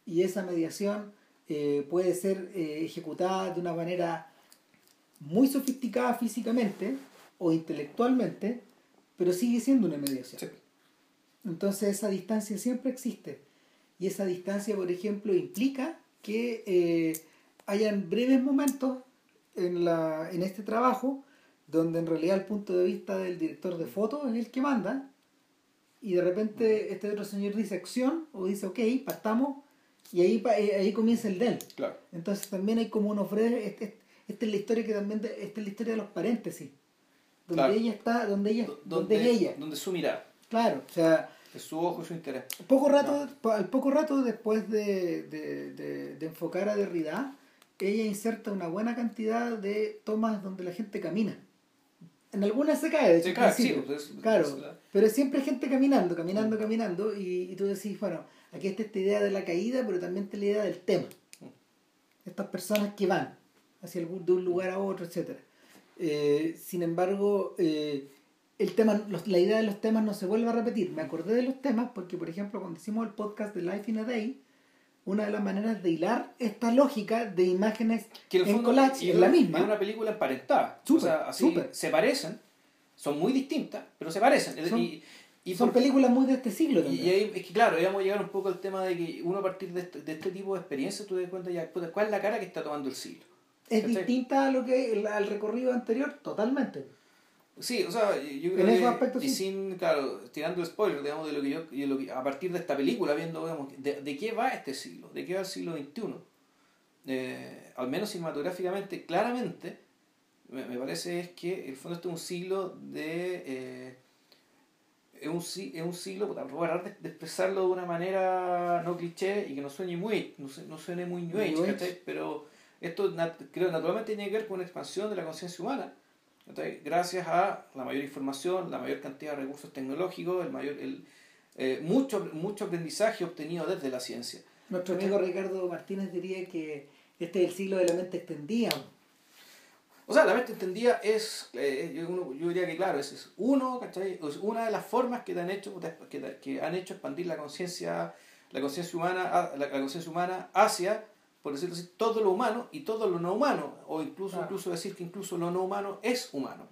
Y esa mediación eh, puede ser ejecutada de una manera muy sofisticada físicamente, o intelectualmente, pero sigue siendo una mediación. Entonces esa distancia siempre existe. Y esa distancia, por ejemplo, implica que eh, hayan breves momentos en, la, en este trabajo donde en realidad el punto de vista del director de foto es el que manda y de repente este otro señor dice acción o dice ok, partamos y ahí, eh, ahí comienza el del. Claro. Entonces también hay como unos breves, este, esta es la historia que también, esta es la historia de los paréntesis donde ella está, donde ella, donde, ella. Donde su mirada. Claro, o sea. Es su ojo y su interés. Poco rato, Al poco rato después de, de, de, enfocar a Derrida, ella inserta una buena cantidad de tomas donde la gente camina. En algunas se cae, de hecho, Sí, claro, sí, pues, es- Claro, es la- pero es siempre gente caminando, caminando, caminando, y, y tú decís, bueno, aquí está esta idea de la caída, pero también está la idea del tema. Estas personas que van hacia algún, de un lugar a otro, etc. sin embargo, eh, el tema, los- la idea de los temas no se vuelve a repetir. Me acordé de los temas porque, por ejemplo, cuando hicimos el podcast de Life in a Day, una de las maneras de hilar esta lógica de imágenes que en en collage es la misma. Es una película emparentada. Súper, o sea, así súper. se parecen, son muy distintas, pero se parecen. Son- y, y Son películas muy de este siglo también. y ahí es que claro, ahí vamos a llegar un poco al tema de que uno a partir de este, de este tipo de experiencias tú te das cuenta ya cuál es la cara que está tomando el siglo. Es ¿cachai? distinta a lo que al recorrido anterior, totalmente. Sí, o sea, yo creo En esos que, aspectos y sí. sin, claro, tirando spoiler, digamos, de lo que yo, de lo que, a partir de esta película, viendo, digamos, de, de qué va este siglo, de qué va el siglo XXI, eh, al menos cinematográficamente, claramente, me, me parece es que el fondo este es un siglo de... eh, es un, es un siglo, voy a de, de expresarlo de una manera no cliché y que no suene muy, no, su- no suene muy new age, New age. pero esto creo naturalmente tiene que ver con una expansión de la conciencia humana gracias a la mayor información, la mayor cantidad de recursos tecnológicos, el mayor, el, eh, mucho, mucho aprendizaje obtenido desde la ciencia. Nuestro amigo Ricardo Martínez diría que este es el siglo de la mente extendida. O sea, la mente entendida es, eh, yo, yo diría que claro, es uno, ¿cachai? Es una de las formas que te han hecho, que, te- que han hecho expandir la conciencia, la conciencia humana, la conciencia humana hacia, por decirlo así, todo lo humano y todo lo no humano, o incluso, Claro. incluso decir que incluso lo no humano es humano.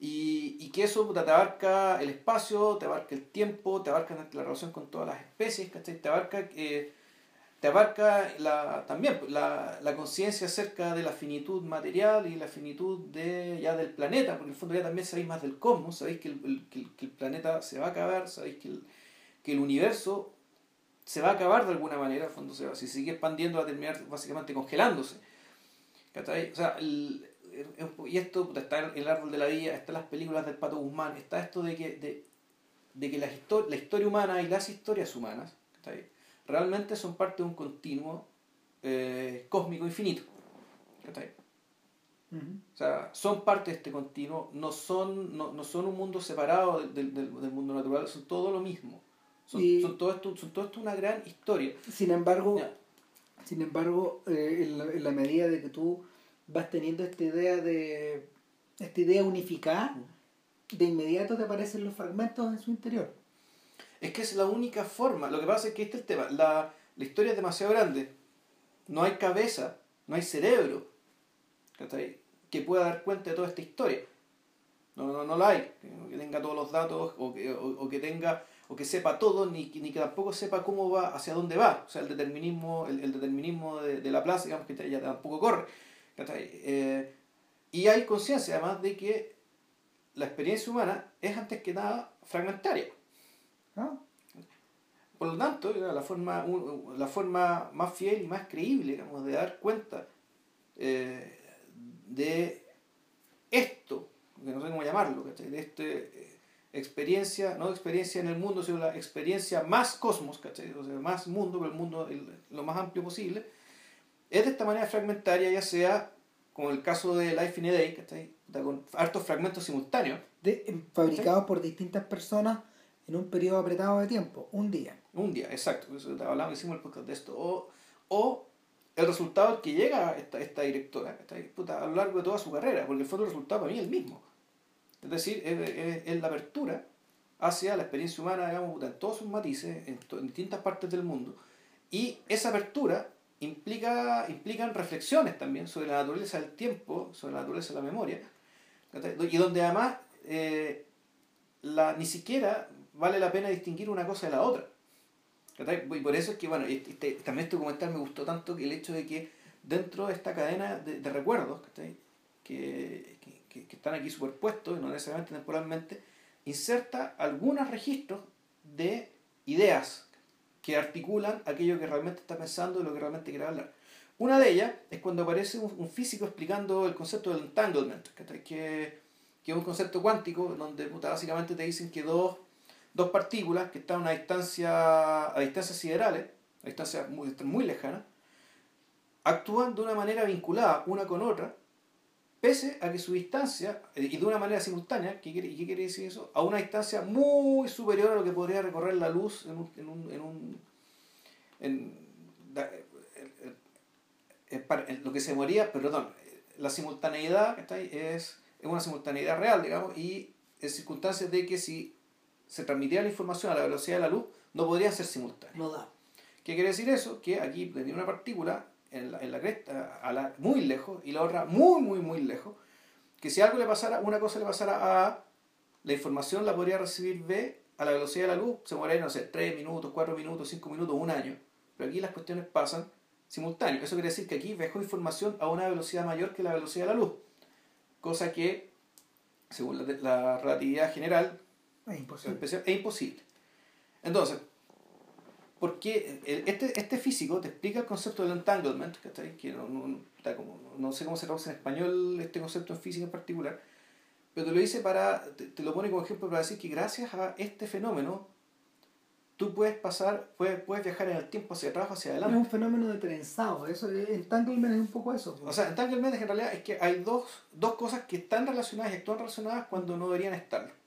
Y, y que eso te abarca el espacio, te abarca el tiempo, te abarca la relación con todas las especies, ¿cachai? Te abarca eh, te abarca la, también pues, la, la conciencia acerca de la finitud material y la finitud de, ya del planeta, porque en el fondo ya también sabéis más del cosmos, sabéis que el, que el- que el planeta se va a acabar, sabéis que el, que el universo se va a acabar de alguna manera, el fondo se va, si sigue expandiendo va a terminar básicamente congelándose. O sea, el- y esto está en el árbol de la vida, están las películas del Pato Guzmán, está esto de que, de, de que la, la historia humana y las historias humanas realmente son parte de un continuo eh, cósmico infinito. O sea, son parte de este continuo, no son, no, no son un mundo separado del- del mundo natural, son todo lo mismo. Son, Y- son, todo esto, son todo esto una gran historia. Sin embargo, sin embargo, eh, en, la, en la medida de que tú vas teniendo esta idea de esta idea unificada, de inmediato te aparecen los fragmentos en su interior. Es que es la única forma. Lo que pasa es que este es el tema. La, la historia es demasiado grande. No hay cabeza, no hay cerebro que pueda dar cuenta de toda esta historia. No, no, no la hay. Que tenga todos los datos o que, o, o que tenga o que sepa todo, ni, ni que tampoco sepa cómo va, hacia dónde va. O sea, el determinismo, el, el determinismo de, de la plaza, digamos que ya tampoco corre. Eh, y hay conciencia además de que la experiencia humana es antes que nada fragmentaria. ¿no? Por lo tanto, la forma, la forma más fiel y más creíble digamos, de dar cuenta eh, de esto, que no sé cómo llamarlo, ¿cachai? de esta experiencia, no experiencia en el mundo, sino la experiencia más cosmos, ¿cachai? o sea, más mundo, pero el mundo el- lo más amplio posible, es de esta manera fragmentaria, ya sea como el caso de Life in a Day, ¿cachai? Con hartos fragmentos simultáneos, De- em, fabricados por distintas personas en un periodo apretado de tiempo, un día. Un día, exacto. Eso hablamos, hicimos el podcast de esto. O, o el resultado al que llega esta, esta directora esta, puta, a lo largo de toda su carrera, porque fue el resultado para mí el mismo. Es decir, es, es- la apertura hacia la experiencia humana, digamos, en todos sus matices, en, en distintas partes del mundo. Y esa apertura implica implican reflexiones también sobre la naturaleza del tiempo, sobre la naturaleza de la memoria, y donde además eh, la, ni siquiera vale la pena distinguir una cosa de la otra. Y por eso es que, bueno, este, este- también este documental me gustó tanto el hecho de que dentro de esta cadena de, de recuerdos que, que, están aquí superpuestos, no necesariamente temporalmente, inserta algunos registros de ideas que articulan aquello que realmente está pensando y lo que realmente quiere hablar. Una de ellas es cuando aparece un, físico explicando el concepto del entanglement, que, que es un concepto cuántico donde puta, básicamente te dicen que dos, dos partículas que están a una distancia a distancias siderales, a distancias muy, muy lejanas, actúan de una manera vinculada una con otra, pese a que su distancia, y de una manera simultánea, ¿qué quiere, ¿y qué quiere decir eso? A una distancia muy superior a lo que podría recorrer la luz en un... En un, en un en, lo que se moría, perdón, la simultaneidad es, es una simultaneidad real, digamos, y en circunstancias de que si se transmitiera la información a la velocidad de la luz, no podría ser simultáneo. No da. ¿Qué quiere decir eso? Que aquí tenía una partícula en la, en la cresta, a la, muy lejos, y la otra muy, muy, muy lejos, que si algo le pasara, una cosa le pasara a A, la información la podría recibir B a la velocidad de la luz, se moraría, no sé, 3 minutos, 4 minutos, 5 minutos, un año. Pero aquí las cuestiones pasan simultáneo. Eso quiere decir que aquí viajó información a una velocidad mayor que la velocidad de la luz. Cosa que, según la, la relatividad general, es imposible. es imposible. Entonces, porque este, este físico te explica el concepto del entanglement, que no, no, no, sé cómo se traduce en español este concepto en física en particular, pero te lo dice para, te, lo pone como ejemplo para decir que gracias a este fenómeno tú puedes pasar, puedes, puedes viajar en el tiempo hacia atrás o hacia adelante. Es un fenómeno de trenzado, eso, entanglement es un poco eso. O sea, entanglement en realidad es que hay dos, dos cosas que están relacionadas y actúan relacionadas cuando no deberían estar.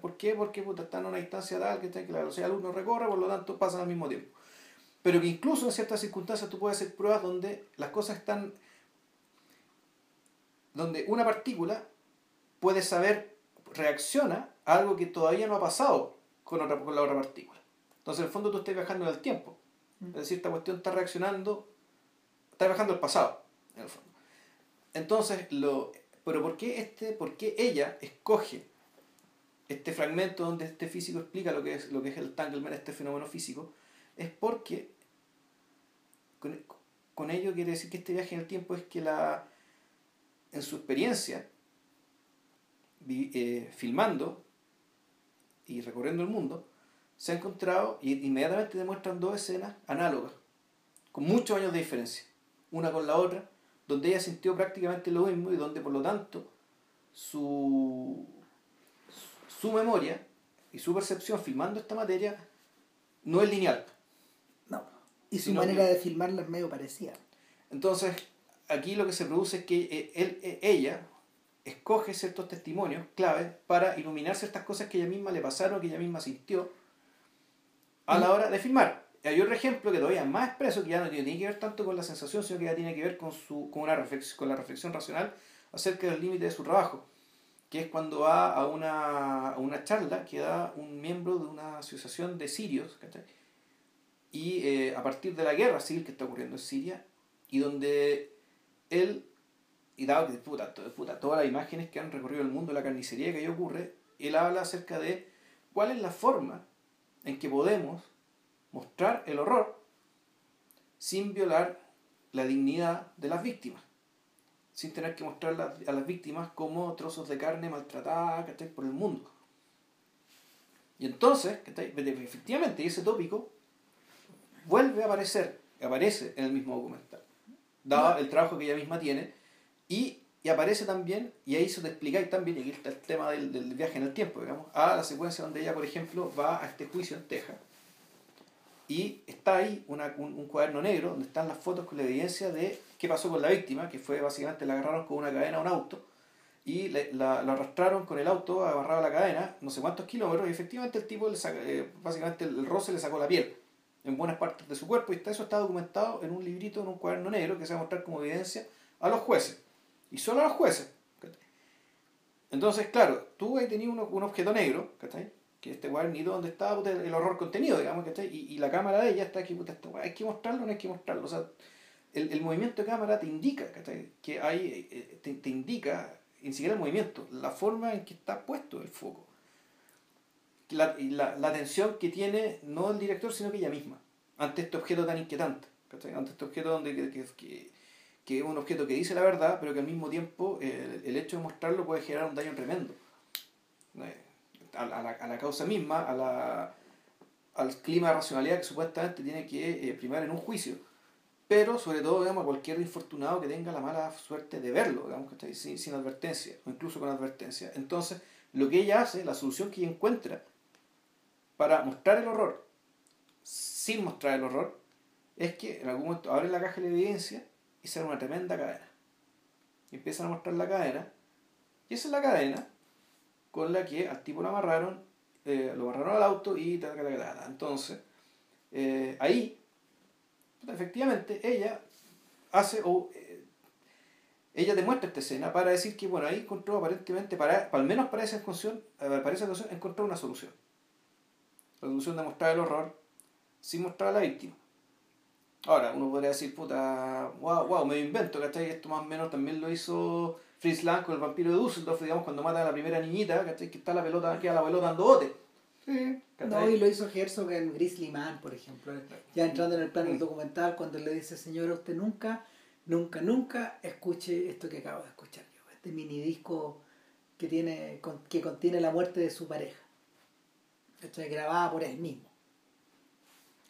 ¿Por qué? Porque están a una distancia tal que, que la velocidad de la luz no recorre, por lo tanto pasan al mismo tiempo. Pero que incluso en ciertas circunstancias tú puedes hacer pruebas donde las cosas están. donde una partícula puede saber, reacciona a algo que todavía no ha pasado con, otra, con la otra partícula. Entonces, en el fondo, tú estás viajando en el tiempo. Es decir, esta cuestión está reaccionando, está viajando al pasado, en el fondo. Entonces, lo, pero ¿por qué, este, por qué ella escoge este fragmento donde este físico explica lo que es, lo que es el tanglement, este fenómeno físico, es porque con, ello quiere decir que este viaje en el tiempo es que la en su experiencia eh, filmando y recorriendo el mundo se ha encontrado y inmediatamente demuestran dos escenas análogas con muchos años de diferencia una con la otra donde ella sintió prácticamente lo mismo y donde por lo tanto su su memoria y su percepción filmando esta materia no es lineal. No. Y su manera de filmarla es medio parecida. Entonces, aquí lo que se produce es que eh, él, eh, ella escoge ciertos testimonios clave para iluminar ciertas cosas que ella misma le pasaron, que ella misma sintió a la hora de filmar. Hay otro ejemplo que todavía es más expreso, que ya no tiene que ver tanto con la sensación, sino que ya tiene que ver con, su, con, una reflexión, con la reflexión racional acerca del límite de su trabajo que es cuando va a una, a una charla que da un miembro de una asociación de sirios, y eh, a partir de la guerra civil que está ocurriendo en Siria, y donde él, y dado que puta, puta, todas las imágenes que han recorrido el mundo, la carnicería que ahí ocurre, él habla acerca de cuál es la forma en que podemos mostrar el horror sin violar la dignidad de las víctimas sin tener que mostrar a las víctimas como trozos de carne maltratadas por el mundo. Y entonces, efectivamente, ese tópico vuelve a aparecer, aparece en el mismo documental, dado el trabajo que ella misma tiene, y, y aparece también, y ahí se te explicáis también, y aquí está el tema del, del viaje en el tiempo, digamos, a la secuencia donde ella, por ejemplo, va a este juicio en Texas, y está ahí una, un, cuaderno negro donde están las fotos con la evidencia de qué pasó con la víctima, que fue básicamente la agarraron con una cadena a un auto y la, arrastraron con el auto agarrado a la cadena no sé cuántos kilómetros y efectivamente el tipo, le eh, básicamente el, roce le sacó la piel en buenas partes de su cuerpo y eso está documentado en un librito, en un cuaderno negro que se va a mostrar como evidencia a los jueces y solo a los jueces. Entonces, claro, tú ahí tenías un, un objeto negro, ¿cachai? Este cuadernito donde está el horror contenido, digamos, que y, y la cámara de ella está aquí, puta, hay que mostrarlo o no hay que mostrarlo. O sea, el, el movimiento de cámara te indica, que hay, eh, te, te, indica, ni siquiera el movimiento, la forma en que está puesto el foco. La, la, la atención que tiene no el director, sino que ella misma, ante este objeto tan inquietante, ante este objeto donde que, que, que, es un objeto que dice la verdad, pero que al mismo tiempo el, el hecho de mostrarlo puede generar un daño tremendo a, la, a la, causa misma, a la, al clima de racionalidad que supuestamente tiene que eh, primar en un juicio. Pero sobre todo, digamos, a cualquier infortunado que tenga la mala suerte de verlo, digamos, que sin, sin advertencia, o incluso con advertencia. Entonces, lo que ella hace, la solución que ella encuentra para mostrar el horror, sin mostrar el horror, es que en algún momento abre la caja de evidencia hicieron una tremenda cadena. Y empiezan a mostrar la cadena. Y esa es la cadena con la que al tipo lo amarraron, eh, lo amarraron al auto y ta, ta, ta, Entonces, eh, ahí, efectivamente, ella hace, o eh, ella demuestra esta escena para decir que, bueno, ahí encontró aparentemente, para, al menos para esa ocasión, para esa ocasión encontró una solución. La solución de mostrar el horror sin mostrar a la víctima. Ahora, uno podría decir, puta, wow, wow, me invento, ¿cachai? Esto más o menos también lo hizo Fritz Lang con el vampiro de Dusseldorf, digamos, cuando mata a la primera niñita, ¿cachai? Que está la pelota, queda la pelota dando bote. Sí. No, y lo hizo Herzog en Grizzly Man, por ejemplo. Ya entrando en el plano del documental, cuando le dice, señora, usted nunca, nunca, nunca escuche esto que acabo de escuchar yo. Este mini disco que, tiene, que contiene la muerte de su pareja. Esto es grabada por él mismo.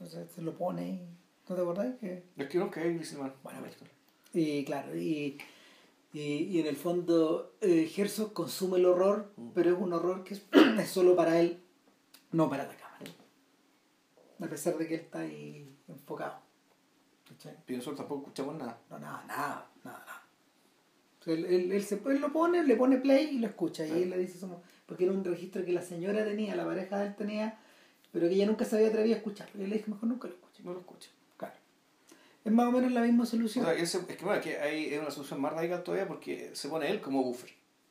Entonces se lo pone y ¿No te acordás? Que... Es que nunca hay Bueno, y claro, y, y, en el fondo eh, Herzog consume el horror, mm. pero es un horror que es, solo para él, no para la cámara. A pesar de que él está ahí enfocado. Y nosotros tampoco escuchamos nada. No, nada, nada, nada, nada. él, él, él, se, él lo pone, le pone play y lo escucha. Y él le dice, somos, porque era un registro que la señora tenía, la pareja de él tenía, pero que ella nunca se había atrevido a escuchar. Y él le dijo, mejor nunca lo escuche. No lo escuche es más o menos la misma solución. es, que bueno, que hay, es una solución más radical todavía porque se pone él como buffer.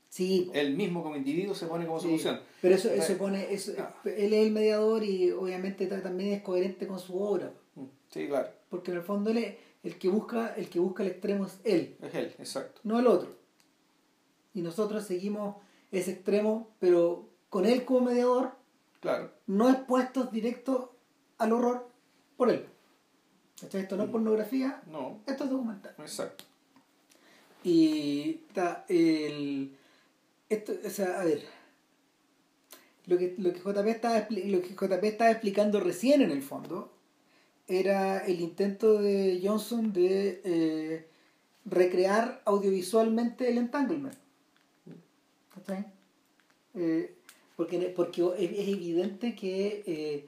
Sí. Él mismo como individuo se pone como solución. Pero eso, eso pone, eso, ah. él es el mediador y obviamente también es coherente con su obra. Mm, sí, claro. Porque en el fondo él el que busca, el que busca el extremo es él. Es él, exacto. No el otro. Y nosotros seguimos ese extremo, pero con él como mediador, claro. no expuestos directos al horror por él. Esto no es mm. pornografía, no. esto es documental. Exacto. Y está el. Esto, o sea, a ver. Lo que, lo que, JP estaba, lo que JP estaba explicando recién en el fondo era el intento de Johnson de eh, recrear audiovisualmente el entanglement. ¿Está eh, porque, porque es, evidente que eh,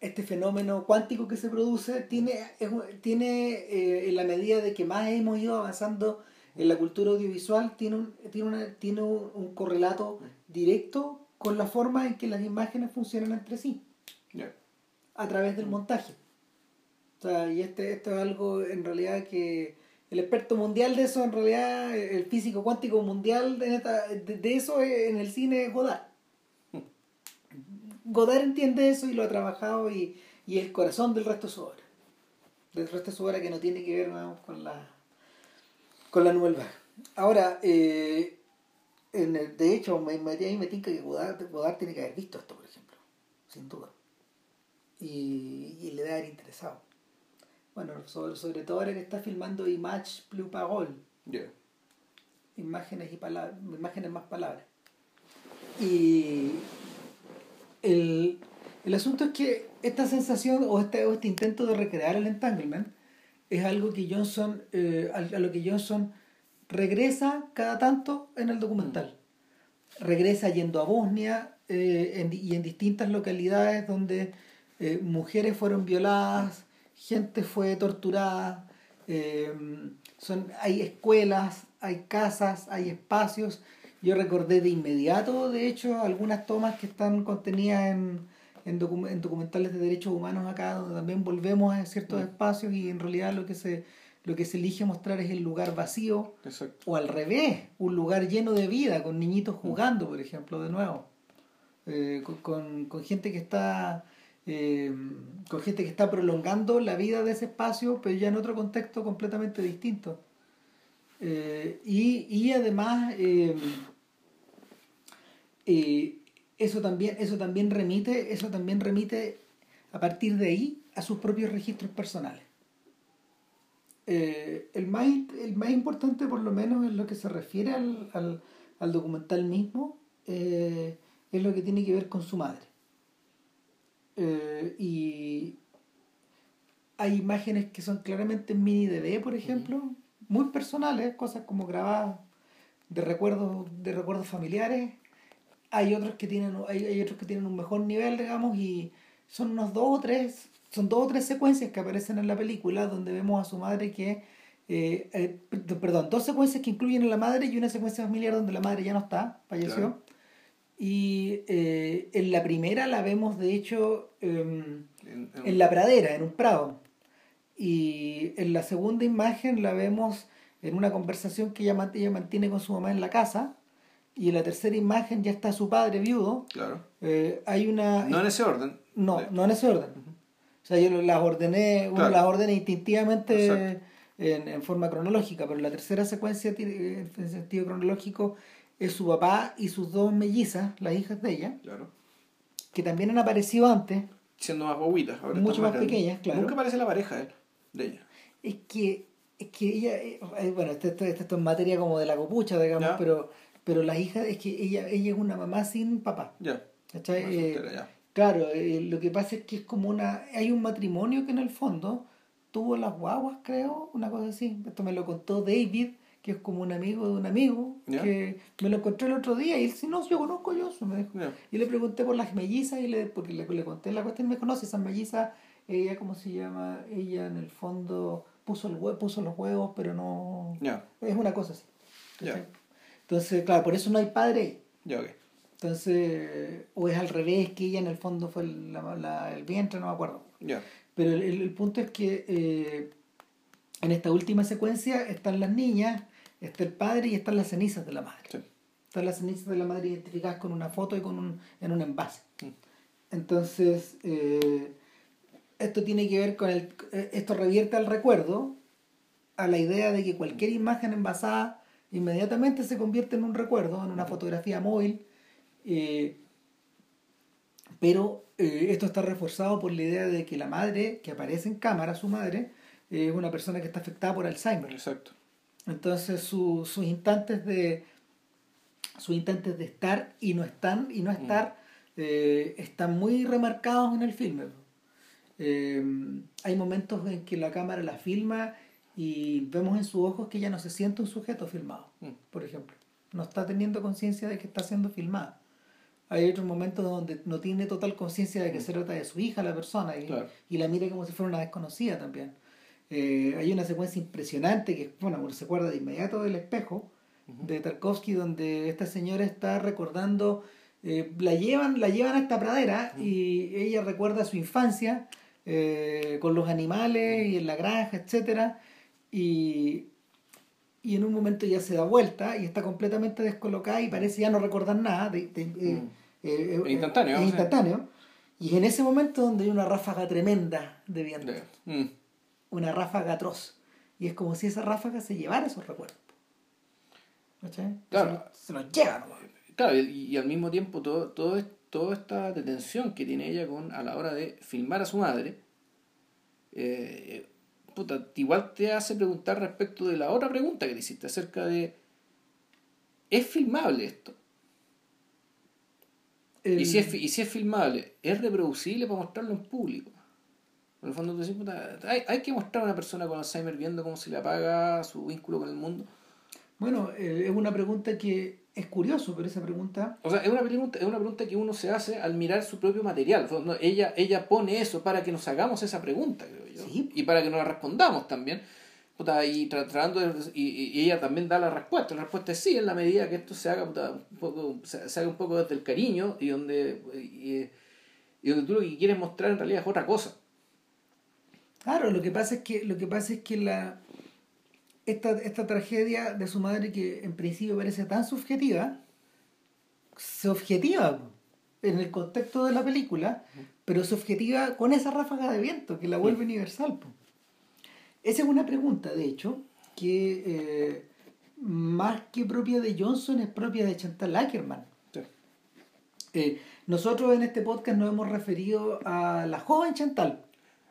este fenómeno cuántico que se produce tiene, tiene eh, en la medida de que más hemos ido avanzando en la cultura audiovisual, tiene un, tiene una, tiene un, correlato directo con la forma en que las imágenes funcionan entre sí. A través del montaje. O sea, y este, esto es algo en realidad que el experto mundial de eso, en realidad, el físico cuántico mundial de, de, eso en el cine es Godard. Godard entiende eso y lo ha trabajado y, y el corazón del resto de su obra. Del resto de su obra que no tiene que ver con la con la nueva. Ahora, eh, en de hecho, me, me, me tinca que Godard, tiene que haber visto esto, por ejemplo, sin duda. Y, y le debe haber interesado. Bueno, sobre, sobre todo ahora que está filmando Image Plus Pagol. Imágenes y palabras, imágenes más palabras. Y el, asunto es que esta sensación o este, este intento de recrear el entanglement es algo que Johnson, eh, a, lo que Johnson regresa cada tanto en el documental. Regresa yendo a Bosnia eh, y en distintas localidades donde eh, mujeres fueron violadas, gente fue torturada, son, hay escuelas, hay casas, hay espacios yo recordé de inmediato, de hecho, algunas tomas que están contenidas en, en, documentales de derechos humanos acá, donde también volvemos a ciertos mm. espacios y en realidad lo que se lo que se elige mostrar es el lugar vacío o al revés, un lugar lleno de vida, con niñitos mm. jugando, por ejemplo, de nuevo, eh, con, con, gente que está eh, con gente que está prolongando la vida de ese espacio, pero ya en otro contexto completamente distinto. Eh, y, y, además, eh, eh, eso, también, eso, también remite, eso también remite a partir de ahí a sus propios registros personales. el, más, el más importante, por lo menos en lo que se refiere al, al, al documental mismo, es lo que tiene que ver con su madre. y hay imágenes que son claramente en mini DV, por ejemplo, muy personales, cosas como grabadas de recuerdos, de recuerdos familiares. Hay otros que tienen, hay, otros que tienen un mejor nivel, digamos, y son unos dos o tres, son dos o tres secuencias que aparecen en la película donde vemos a su madre que eh, eh, perdón, dos secuencias que incluyen a la madre y una secuencia familiar donde la madre ya no está, falleció. Claro. Y eh, en la primera la vemos, de hecho, em, En- en- en la pradera, en un prado. Y en la segunda imagen la vemos en una conversación que ella, mant- ella mantiene con su mamá en la casa. Y en la tercera imagen ya está su padre viudo. Claro. Eh, hay una... No en ese orden. No, no en ese orden. O sea, yo las ordené, uno Claro. las ordena instintivamente en, en forma cronológica, pero la tercera secuencia en sentido cronológico es su papá y sus dos mellizas, las hijas de ella, Claro. que también han aparecido antes. Siendo más bobitas. ahora Mucho más pequeñas, claro. Nunca aparece la pareja él, de ella. Es que, es que ella, eh, eh, bueno, esto, esto- esto es materia como de la copucha, digamos, Ya. pero, pero la hija, es que ella, ella es una mamá sin papá. Ya. Eh, soltera, ya. Claro, eh, lo que pasa es que es como una... Hay un matrimonio que en el fondo tuvo las guaguas, creo, una cosa así. Esto me lo contó David, que es como un amigo de un amigo, Ya. que me lo encontré el otro día y él dice, no, yo conozco yo me dijo. Y le pregunté por las mellizas y le, porque le, le conté la cuestión me conoce, esas mellizas, ella, ¿cómo se llama? Ella en el fondo puso, el hue- puso los huevos, pero no... Ya. Es una cosa así. ¿cachai? Entonces, claro, por eso no hay padre ahí. Ya, ok. Entonces, o es al revés, que ella en el fondo fue la- la- el vientre, no me acuerdo. Pero el, el- el punto es que eh, en esta última secuencia están las niñas, está el padre y están las cenizas de la madre. Sí. Están las cenizas de la madre identificadas con una foto y con un, en un envase. Mm. Entonces, eh, esto tiene que ver con el... eh, Esto revierte al recuerdo, a la idea de que cualquier imagen envasada inmediatamente se convierte en un recuerdo, en una fotografía móvil. eh, pero eh, esto está reforzado por la idea de que la madre, que aparece en cámara, su madre, es una persona que está afectada por Alzheimer. Exacto. Entonces su- sus instantes de sus instantes de estar y no están y no estar eh, están muy remarcados en el filme. Eh, hay momentos en que la cámara la filma y vemos en sus ojos que ella no se siente un sujeto filmado, Mm. por ejemplo. No está teniendo conciencia de que está siendo filmada. Hay otros momentos donde no tiene total conciencia de que se trata de su hija la persona y, Claro. y la mira como si fuera una desconocida también. Eh, hay una secuencia impresionante que, bueno, uno se acuerda de inmediato del espejo de Tarkovsky donde esta señora está recordando, eh, la, llevan, la llevan a esta pradera y ella recuerda su infancia eh, con los animales y en la granja, etcétera y, y en un momento ya se da vuelta y está completamente descolocada y parece ya no recordar nada. de- de- Mm. eh, eh, Es instantáneo, es instantáneo. Y es en ese momento donde hay una ráfaga tremenda de viento mm. una ráfaga atroz. Y es como si esa ráfaga se llevara esos recuerdos. ¿Cachai? Claro. Se los, se los lleva nomás. Claro, y, y al mismo tiempo todo, todo, es- toda esta detención que tiene ella con, a la hora de filmar a su madre, eh, puta, igual te hace preguntar respecto de la otra pregunta que le hiciste acerca de, ¿es filmable esto? El- Y, si es, y si es filmable, ¿es reproducible para mostrarlo en público? En el fondo dices, puta, hay, hay que mostrar a una persona con Alzheimer viendo cómo se le apaga su vínculo con el mundo. Bueno, eh, es una pregunta que es curioso, pero esa pregunta... O sea, es una pregunta, es una pregunta que uno se hace al mirar su propio material. No, ella, ella pone eso para que nos hagamos esa pregunta, creo yo. Sí. Y para que nos la respondamos también. Puta, y tra- tratando de- y, y ella también da la respuesta. La respuesta es sí, en la medida que esto se haga puta, un poco, se, se haga un poco desde el cariño y donde, y, y donde tú lo que quieres mostrar en realidad es otra cosa. Claro, lo que pasa es que, lo que, pasa es que la, esta, esta tragedia de su madre que en principio parece tan subjetiva, se objetiva en el contexto de la película, pero se objetiva con esa ráfaga de viento que la vuelve universal. po. Esa es una pregunta, de hecho, que eh, más que propia de Johnson es propia de Chantal Ackerman. Sí. Eh, nosotros en este podcast nos hemos referido a la joven Chantal.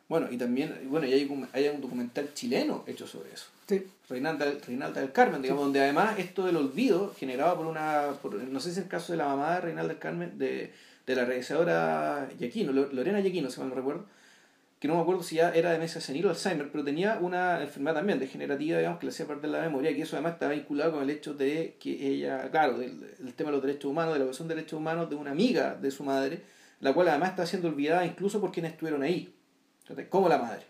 Bueno, y también, bueno, y hay, hay un documental chileno hecho sobre eso. Sí. Reinalda, Reinalda del Carmen, digamos, donde además esto del olvido generado por una, por- no sé si es el caso de la mamá de Reinalda del Carmen, de, de la realizadora Yaquino, Lo- Lorena Yaquino, si mal no recuerdo, que no me acuerdo si ya era demencia senil o Alzheimer, pero tenía una enfermedad también degenerativa, digamos, que le hacía perder la memoria, y eso además estaba vinculado con el hecho de que ella, claro, del, el tema de los derechos humanos, de la violación de derechos humanos de una amiga de su madre, la cual además está siendo olvidada incluso por quienes estuvieron ahí, como la madre.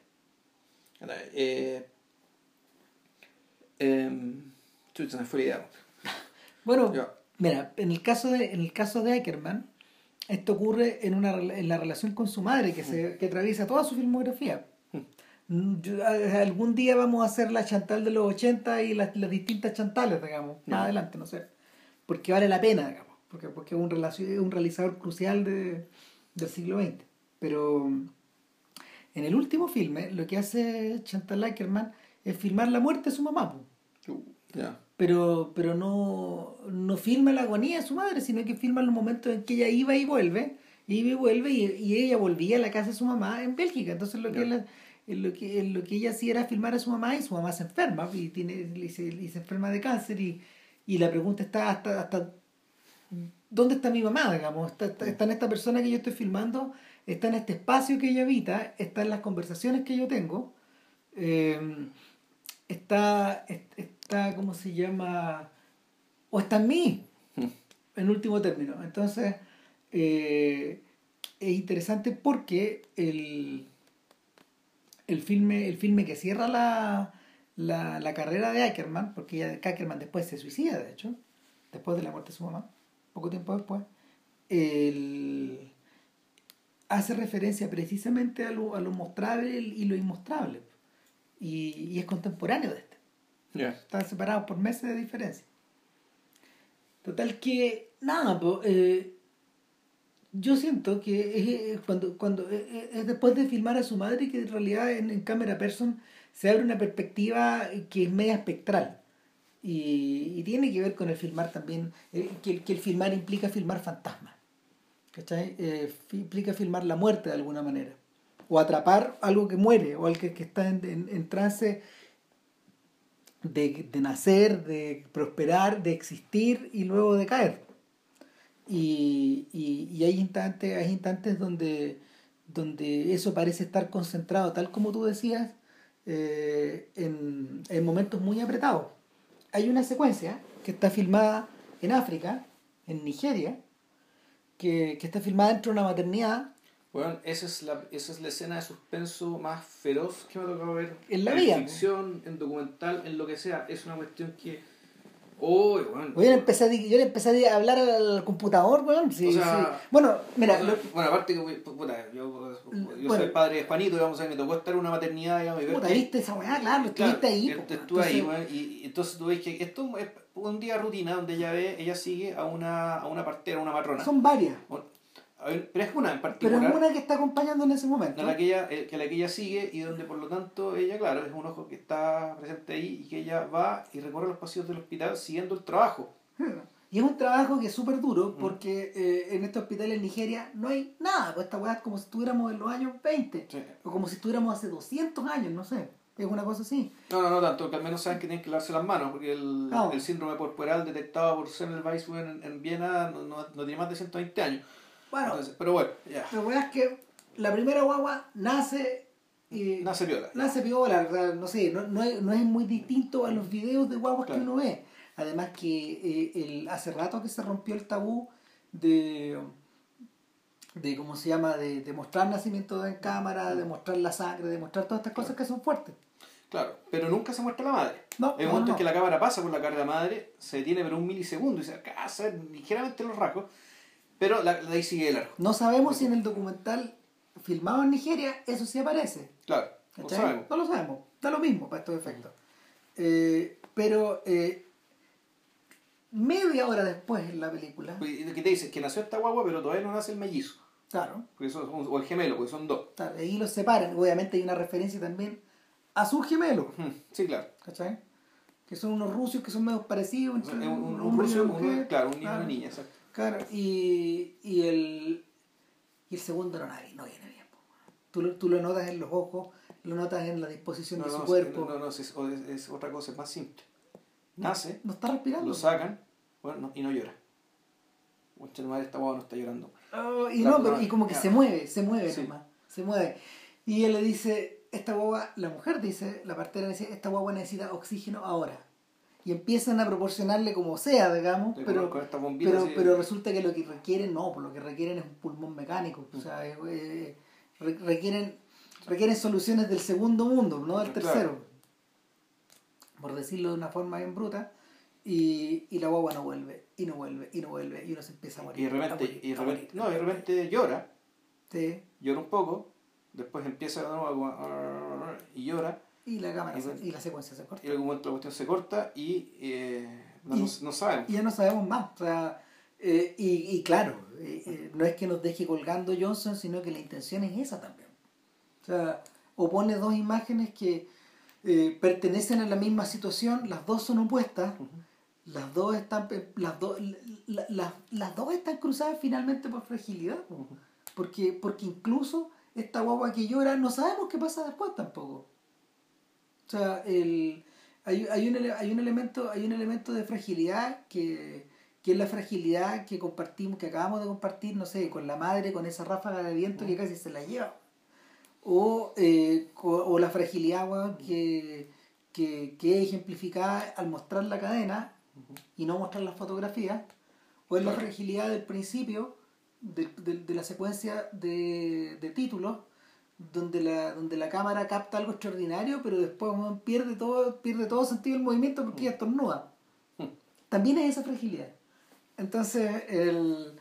Eh, Eh, chucha, se fue la idea. Bueno, Ya. mira, en el caso de, en el caso de Ackerman, esto ocurre en, una, en la relación con su madre, que, se, que atraviesa toda su filmografía. Mm, yo- a- algún día vamos a hacer la Chantal de los 80 y las, las distintas Chantales, digamos, más Ya. adelante, no sé. Porque vale la pena, digamos, porque, porque es un, relacio- es un realizador crucial de, del siglo XX. Pero mm, en el último filme, lo que hace Chantal Ackerman es filmar la muerte de su mamá. Uh, pero pero no, no filma la agonía de su madre, sino que filma los momentos en que ella iba y vuelve, iba y vuelve, y, y ella volvía a la casa de su mamá en Bélgica. Entonces lo que, lo que lo que ella hacía era filmar a su mamá y su mamá se enferma y tiene y se, y se enferma de cáncer y, y la pregunta está hasta hasta dónde está mi mamá digamos está, está, está en esta persona que yo estoy filmando está en este espacio que ella habita está en las conversaciones que yo tengo eh, está est- está cómo se llama o está en mí en último término. Entonces eh, es interesante porque el el filme, el filme que cierra la, la, la carrera de Ackerman, porque ya Ackerman después se suicida, de hecho, después de la muerte de su mamá, poco tiempo después, el- hace referencia precisamente a lo, a lo mostrable y lo inmostrable. Y, y es contemporáneo de este. Están separados por meses de diferencia. Total que, nada, po, eh, yo siento que es, cuando, cuando es, es- es después de filmar a su madre que en realidad en, en cámara person se abre una perspectiva que es media espectral. Y, y tiene que ver con el filmar también, eh, que, el- que el filmar implica filmar fantasmas. ¿Cachai? Eh, implica filmar la muerte de alguna manera. O atrapar algo que muere, o algo que, está en, en- en trance de, de nacer, de prosperar, de existir y luego de caer. Y, y, y hay instantes, hay instantes donde, donde eso parece estar concentrado, tal como tú decías, eh, en, en momentos muy apretados. Hay una secuencia que está filmada en África, en Nigeria, que, que está filmada dentro de una maternidad Bueno, esa es, la, esa es la escena de suspenso más feroz que me ha tocado ver. En la vida, ficción, en documental, en lo que sea. Es una cuestión que. Oh, bueno. Yo le empecé a, yo le empecé a hablar al computador, weón. Sí, O sea, sí. Bueno, mira, O sea, lo- Bueno, aparte que, puta, yo, yo Bueno. soy padre de Juanito, digamos, me tocó estar en una maternidad, digamos, y ver puta, viste esa weá, claro, Claro, estuviste ahí. est- po, estuve ahí, entonces- weón, y, y entonces tú ves que esto es un día rutina donde ella ve, ella sigue a una, a una partera, una matrona. Son varias. A ver, pero es una en Pero particular. es una que está acompañando en ese momento. la que ella, eh, que la que ella sigue y donde por lo tanto ella, claro, es un ojo que está presente ahí y que ella va y recorre los pasillos del hospital siguiendo el trabajo. Y es un trabajo que es súper duro Mm. porque eh, en este hospital en Nigeria no hay nada. Pues esta weá es como si estuviéramos en los años 20. Sí. O como si estuviéramos hace 200 años, no sé. Es una cosa así. No, no, no tanto, que al menos saben que tienen que lavarse las manos, porque el, Ah. el síndrome corporal detectado por Semmelweis en, en Viena no, no, no tiene más de 120 años. Bueno, Entonces, pero bueno, ya. la es que la primera guagua nace y Nace viola. nace piola, no sé, no, no, es, no es muy distinto a los videos de guaguas Claro. que uno ve. Además que eh, el, hace rato que se rompió el tabú de, de ¿cómo se llama? De, de mostrar nacimiento en cámara, de mostrar la sangre, de mostrar todas estas cosas que son fuertes. Claro, pero nunca se muestra la madre. No, no, momento en que la cámara pasa por la cara de la madre, se detiene por un milisegundo y se alcanza ligeramente los rasgos, pero la, la ahí sigue el largo. No sabemos si en el documental filmado en Nigeria eso sí aparece. Claro, no sabemos. No lo sabemos. Da lo mismo para estos efectos. Eh, pero eh, media hora después en la película, Y que te dice que nació esta guagua, pero todavía no nace el mellizo. claro, Porque son- o el gemelo, porque son dos. claro, ahí los separan. Obviamente hay una referencia también a su gemelo, Sí, claro. ¿cachai? Que son unos rusios que son medio parecidos un, un, un, un ruso, claro, un niño y una niña, exacto. Claro, y, y, el, y el segundo no, no viene bien. Tú, tú lo notas en los ojos, lo notas en la disposición No, de su no, cuerpo. no, no, no, es, es- es otra cosa, es más simple. Nace, No está respirando. lo sacan, bueno, no- y no llora. Mucha madre, esta guagua no está llorando. Oh, y La- no, pero y como que se mueve, se mueve Sí. nomás, se mueve. Y él le dice, esta guagua, la mujer dice, la partera dice, esta guagua necesita oxígeno ahora. Y empiezan a proporcionarle como sea, digamos, pero, bombitas pero, así. pero resulta que lo que requieren, no, pues lo que requieren es un pulmón mecánico. O sea, eh, re- requieren, requieren soluciones del segundo mundo, no del Claro. tercero. por decirlo de una forma bien bruta, y, y la guagua no vuelve, y no vuelve, y no vuelve, y uno se empieza a morir. Y de repente, morir, y de repente, no, de llora, Sí, llora un poco, después empieza de nuevo a- y llora, y la cámara Y se- bueno. y la secuencia se corta. y en algún momento la cuestión se corta y eh, no, Y- no, sabemos. y ya no sabemos más. O sea, eh, y, y claro, eh, no es que nos deje colgando Johnson, sino que la intención es esa también. O sea, o pone dos imágenes que pertenecen a la misma situación, las dos son opuestas, las dos están las dos la- la- las dos están cruzadas finalmente por fragilidad. Porque, porque incluso esta guagua que llora, no sabemos qué pasa después tampoco. O sea, el, hay, hay, un, hay, un elemento, hay un elemento de fragilidad que, que es la fragilidad que compartimos, que acabamos de compartir, no sé, con la madre, con esa ráfaga de viento que casi se la lleva. O, eh, o la fragilidad weón, que, que, que es ejemplificada al mostrar la cadena y no mostrar las fotografías. O es la fragilidad del principio de, de- de la secuencia de, de títulos donde la, donde la cámara capta algo extraordinario, pero después pierde todo, pierde todo sentido del movimiento porque ella estornuda. También es esa fragilidad. Entonces, el,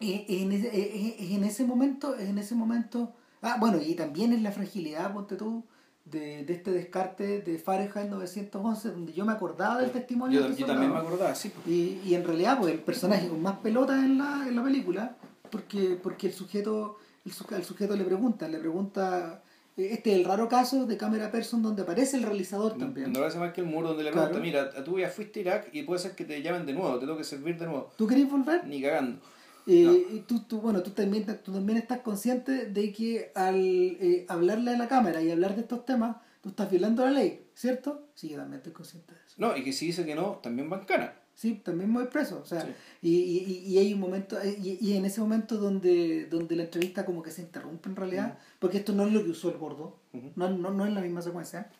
es en, ese, es- es en ese momento, en ese momento. Ah, bueno, y también es la fragilidad, ponte tú, de, de este descarte de Fahrenheit 911, donde yo me acordaba del testimonio Yo, de este yo también me acordaba, sí. pues. Y, y en realidad, pues el personaje con más pelotas en la, en la película, porque, porque el sujeto, el, al sujeto le pregunta, le pregunta, eh, este es el raro caso de cámara person donde aparece el realizador también. No parece más que el muro donde le Claro. pregunta, mira, tú ya fuiste a Irak y puede ser que te llamen de nuevo, te tengo que servir de nuevo. ¿Tú querés volver? Ni cagando. Eh, y tú, tú, bueno, tú también, tú también estás consciente de que al eh, hablarle a la cámara y hablar de estos temas, tú estás violando la ley, ¿cierto? Sí, yo también estoy consciente de eso. No, y que si dice que no, también van cana. Sí, también me voy preso. O sea, Sí. y, y, y hay un momento, eh, y, y en ese momento donde, donde la entrevista como que se interrumpe en realidad, porque esto no es lo que usó el gordo, no, no, no es la misma secuencia.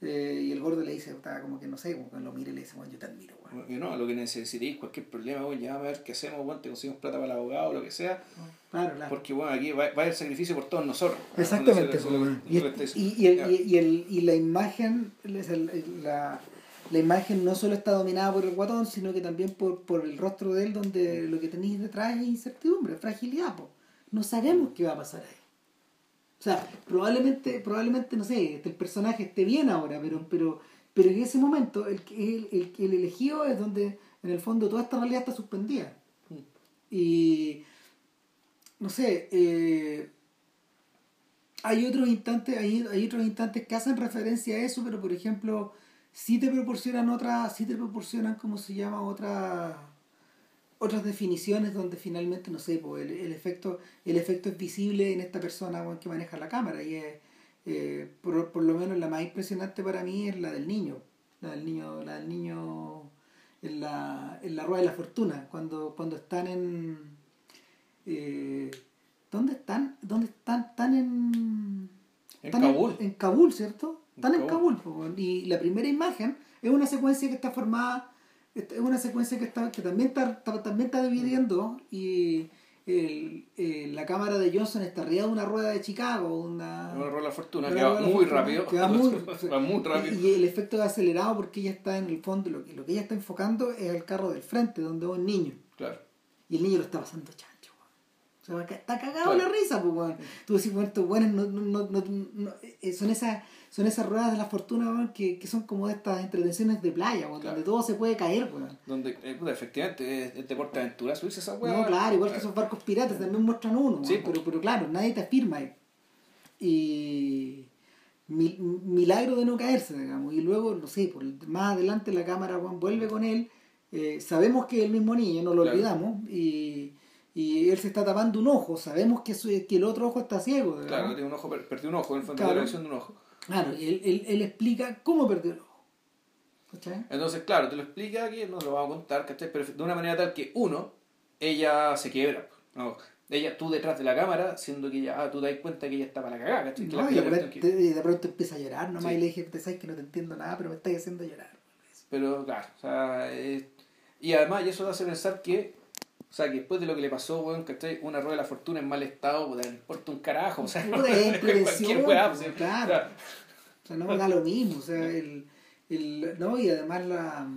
Eh, y el gordo le dice, está como que no sé, como que lo mira y le dice, bueno, yo te admiro, weón. Y no, lo que necesitéis, cualquier problema, bueno, ya a ver qué hacemos, bueno, te conseguimos plata para el abogado o lo que sea. Claro, claro. Porque bueno, aquí va, va el sacrificio por todos nosotros. Exactamente. Eso es lo que- y, y, y, el- y, el, y la imagen, la, la imagen no solo está dominada por el guatón, sino que también por, por el rostro de él, donde lo que tenéis detrás es incertidumbre, fragilidad. po. No sabemos qué va a pasar ahí. O sea, probablemente, probablemente no sé, este, el personaje esté bien ahora, pero, pero, pero en ese momento el, el, el, el elegido es donde en el fondo toda esta realidad está suspendida. Y no sé, eh, hay otros instantes, hay, hay otros instantes que hacen referencia a eso, pero por ejemplo, sí te proporcionan otras, sí te proporcionan, ¿cómo se llama? Otras otras definiciones donde finalmente, no sé, pues, el, el efecto, el efecto es visible en esta persona que maneja la cámara y es, eh, por, por lo menos la más impresionante para mí es la del niño, la del niño, la del niño en la, en la rueda de la fortuna, cuando, cuando están en eh, ¿dónde están? ¿Dónde están? Están en En están Kabul. En, Kabul, ¿cierto? Están en Kabul. Y la primera imagen es una secuencia que está formada es una secuencia que está que también está, está- también está dividiendo y el- el- la cámara de Johnson está arriba de una rueda de Chicago una Una rueda de fortuna una que va muy fortuna, rápido. que va muy, va muy rápido. y el efecto es acelerado porque ella está en el fondo lo que, lo que ella está enfocando es el carro del frente donde va un niño Claro. y el niño lo está pasando chancho. O sea, está cagado Claro. la risa, pues. Tú decís, bueno, estos no, no, no, no, no- eh, son esas son esas ruedas de la fortuna, weón, que, que son como de estas entretenciones de playa, weón, Claro. donde todo se puede caer, weón. Donde, eh, puta, efectivamente, es, es deporte de aventura subirse esa weá. No, claro, igual que esos barcos piratas también muestran uno, weón, pero, pero claro, nadie te afirma. Y mi- milagro de no caerse, digamos. Y luego, no sé, por, más adelante la cámara weón, vuelve con él. eh, sabemos que es el mismo niño, no lo Claro. olvidamos. Y, y él se está tapando un ojo. Sabemos que, su- que el otro ojo está ciego. digamos. Claro, tiene un ojo, per- perdió un ojo, en el fondo Claro. de la visión de un ojo. Claro, y él, él, él explica cómo perdió el ojo. ¿Cachai? Entonces, claro, te lo explica aquí, no lo vamos a contar, ¿cachai? Pero de una manera tal que, uno, ella se quiebra. No, ella, tú detrás de la cámara, siendo que ella, ah, tú te das cuenta que ella está para la cagada, ¿cachai? Que No, y de, que- y de pronto empieza a llorar nomás Sí. y le dije, te sabes que no te entiendo nada, pero me estás haciendo llorar. Pero, claro, o sea, eh, y además, y eso te hace pensar que, o sea, que después de lo que le pasó, weón, ¿cachai? Una rueda de la fortuna en mal estado, le importa un carajo, o sea, Puta, es cualquier weá, pues, claro. o sea, O sea, no da lo mismo. O sea, el, el, no, y además la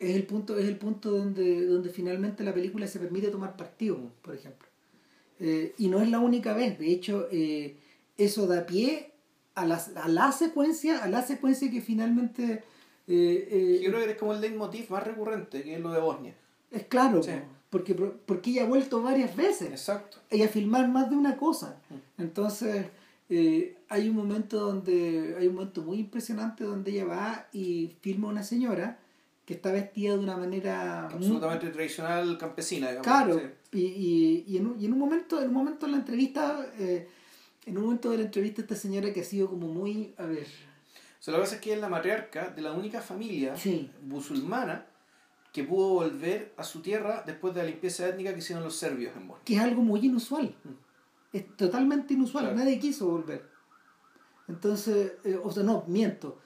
es el punto, es el punto donde, donde finalmente la película se permite tomar partido, por ejemplo. Eh, y no es la única vez, de hecho, eh, eso da pie a la, a la secuencia, a la secuencia que finalmente eh, Yo creo que es como el leitmotiv más recurrente, que es lo de Bosnia. Es claro, porque, porque ella ha vuelto varias veces. Exacto. Ella a filmar más de una cosa. Mm. Entonces, hay un momento donde, hay un momento muy impresionante donde ella va y filma a una señora que está vestida de una manera absolutamente tradicional campesina digamos. claro y, y, y, en un, y, en un, momento en un momento de la entrevista eh, en un momento de la entrevista esta señora que ha sido como muy a ver o sea, que pasa es que es la matriarca de la única familia musulmana que pudo volver a su tierra después de la limpieza étnica que hicieron los serbios en Bosnia. Que es algo muy inusual. Mm. Es totalmente inusual. Nadie quiso volver. Entonces, eh, o sea, no, miento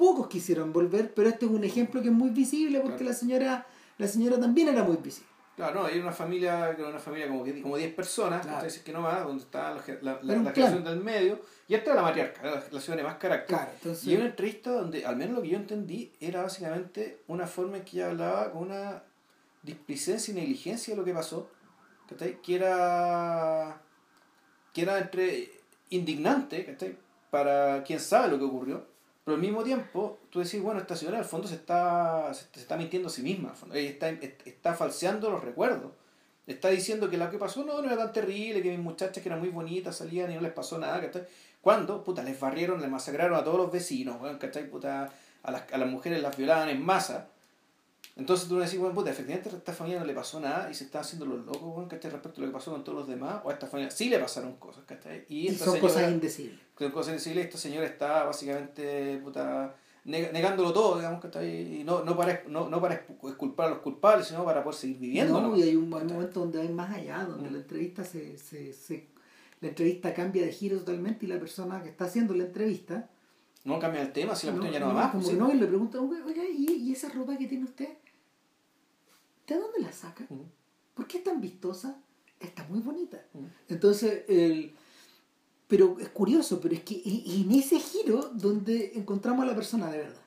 pocos quisieron volver, pero este es un ejemplo que es muy visible porque la señora la señora también era muy visible. Claro, no, hay una familia, una familia como, como 10 personas, claro. que no más, donde está la, la, la, creación del medio, y esta es la matriarca, la, la señora de más carácter. Y hay una entrevista donde, al menos lo que yo entendí, era básicamente una forma en que ella hablaba con una displicencia y negligencia de lo que pasó, que era, que era entre indignante para quien sabe lo que ocurrió, pero al mismo tiempo, tú decís, bueno, esta señora al fondo se está, se, está mintiendo a sí misma. Está, está falseando los recuerdos. Está diciendo que lo que pasó no, no era tan terrible, que mis muchachas que eran muy bonitas salían y no les pasó nada, ¿cachai? Cuando, puta, les barrieron, les masacraron a todos los vecinos, ¿cachai? Puta, a las, a las mujeres las violaban en masa entonces tú le decís, bueno, puta, efectivamente a esta familia no le pasó nada y se está haciendo los locos, bueno, ¿cachai? Respecto a lo que pasó con todos los demás, o a esta familia sí le pasaron cosas, ¿cachai? Y, y son cosas indecibles. Son cosas indecibles esta señora está básicamente, puta, negándolo todo, digamos, ¿cachai? Y no, no, para, no, no para exculpar a los culpables, sino para poder seguir viviendo. No, y hay un, momento donde hay más allá, donde mm. la entrevista se, se, se, la entrevista cambia de giro totalmente y la persona que está haciendo la entrevista no cambia el tema, si la cuestión ya no va más. Como que no, y le pregunta, oiga, ¿y, ¿y esa ropa que tiene usted? ¿De dónde la saca? ¿Por qué es tan vistosa? Está muy bonita. Entonces, el, pero es curioso, pero es que en ese giro donde encontramos a la persona de verdad.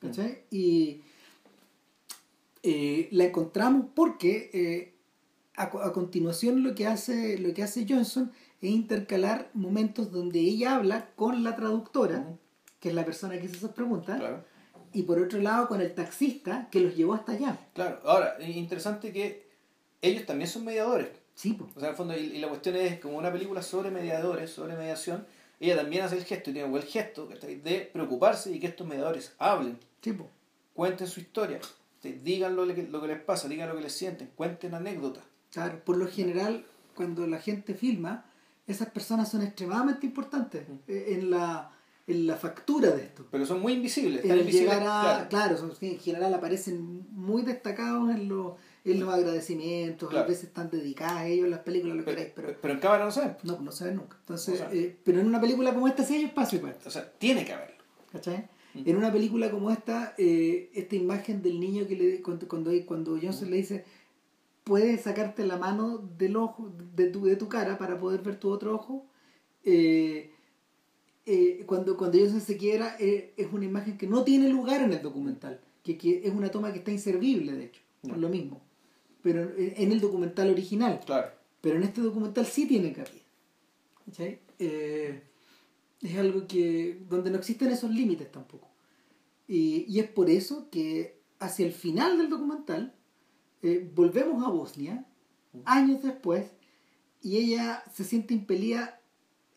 ¿Cachai? Y eh, la encontramos porque eh, a, a, continuación lo que, hace, lo que hace Johnson es intercalar momentos donde ella habla con la traductora, que es la persona que hace esas preguntas, claro y por otro lado con el taxista que los llevó hasta allá. Claro, ahora, es interesante que ellos también son mediadores. Sí, pues. O sea, en el fondo, y, la cuestión es como una película sobre mediadores, sobre mediación, ella también hace el gesto, y tiene el gesto de preocuparse y que estos mediadores hablen, sí, pues. cuenten su historia, digan lo que, lo que les pasa, digan lo que les sienten, cuenten anécdotas. Claro, por lo general, cuando la gente filma, esas personas son extremadamente importantes en la en la factura de esto. Pero son muy invisibles. Están invisibles claro, son, en general aparecen muy destacados en los, en los agradecimientos, a veces están dedicadas a ellos las películas, lo queréis, pero, pero en cámara no se ven. No, no se ven nunca. Entonces, eh, pero en una película como esta sí hay espacio para O sea, tiene que haberlo. ¿Cachai? En una película como esta, eh, esta imagen del niño que le cuando, cuando, cuando Johnson le dice puedes sacarte la mano del ojo de tu, de tu cara para poder ver tu otro ojo eh, eh, cuando, cuando ellos se quiera, eh, es una imagen que no tiene lugar en el documental, que, que es una toma que está inservible, de hecho, por lo mismo. Pero en el documental original. Claro. Pero en este documental sí tiene cabida. Eh, es algo que donde no existen esos límites tampoco. Y, y, es por eso que hacia el final del documental volvemos a Bosnia, años después, y ella se siente impelida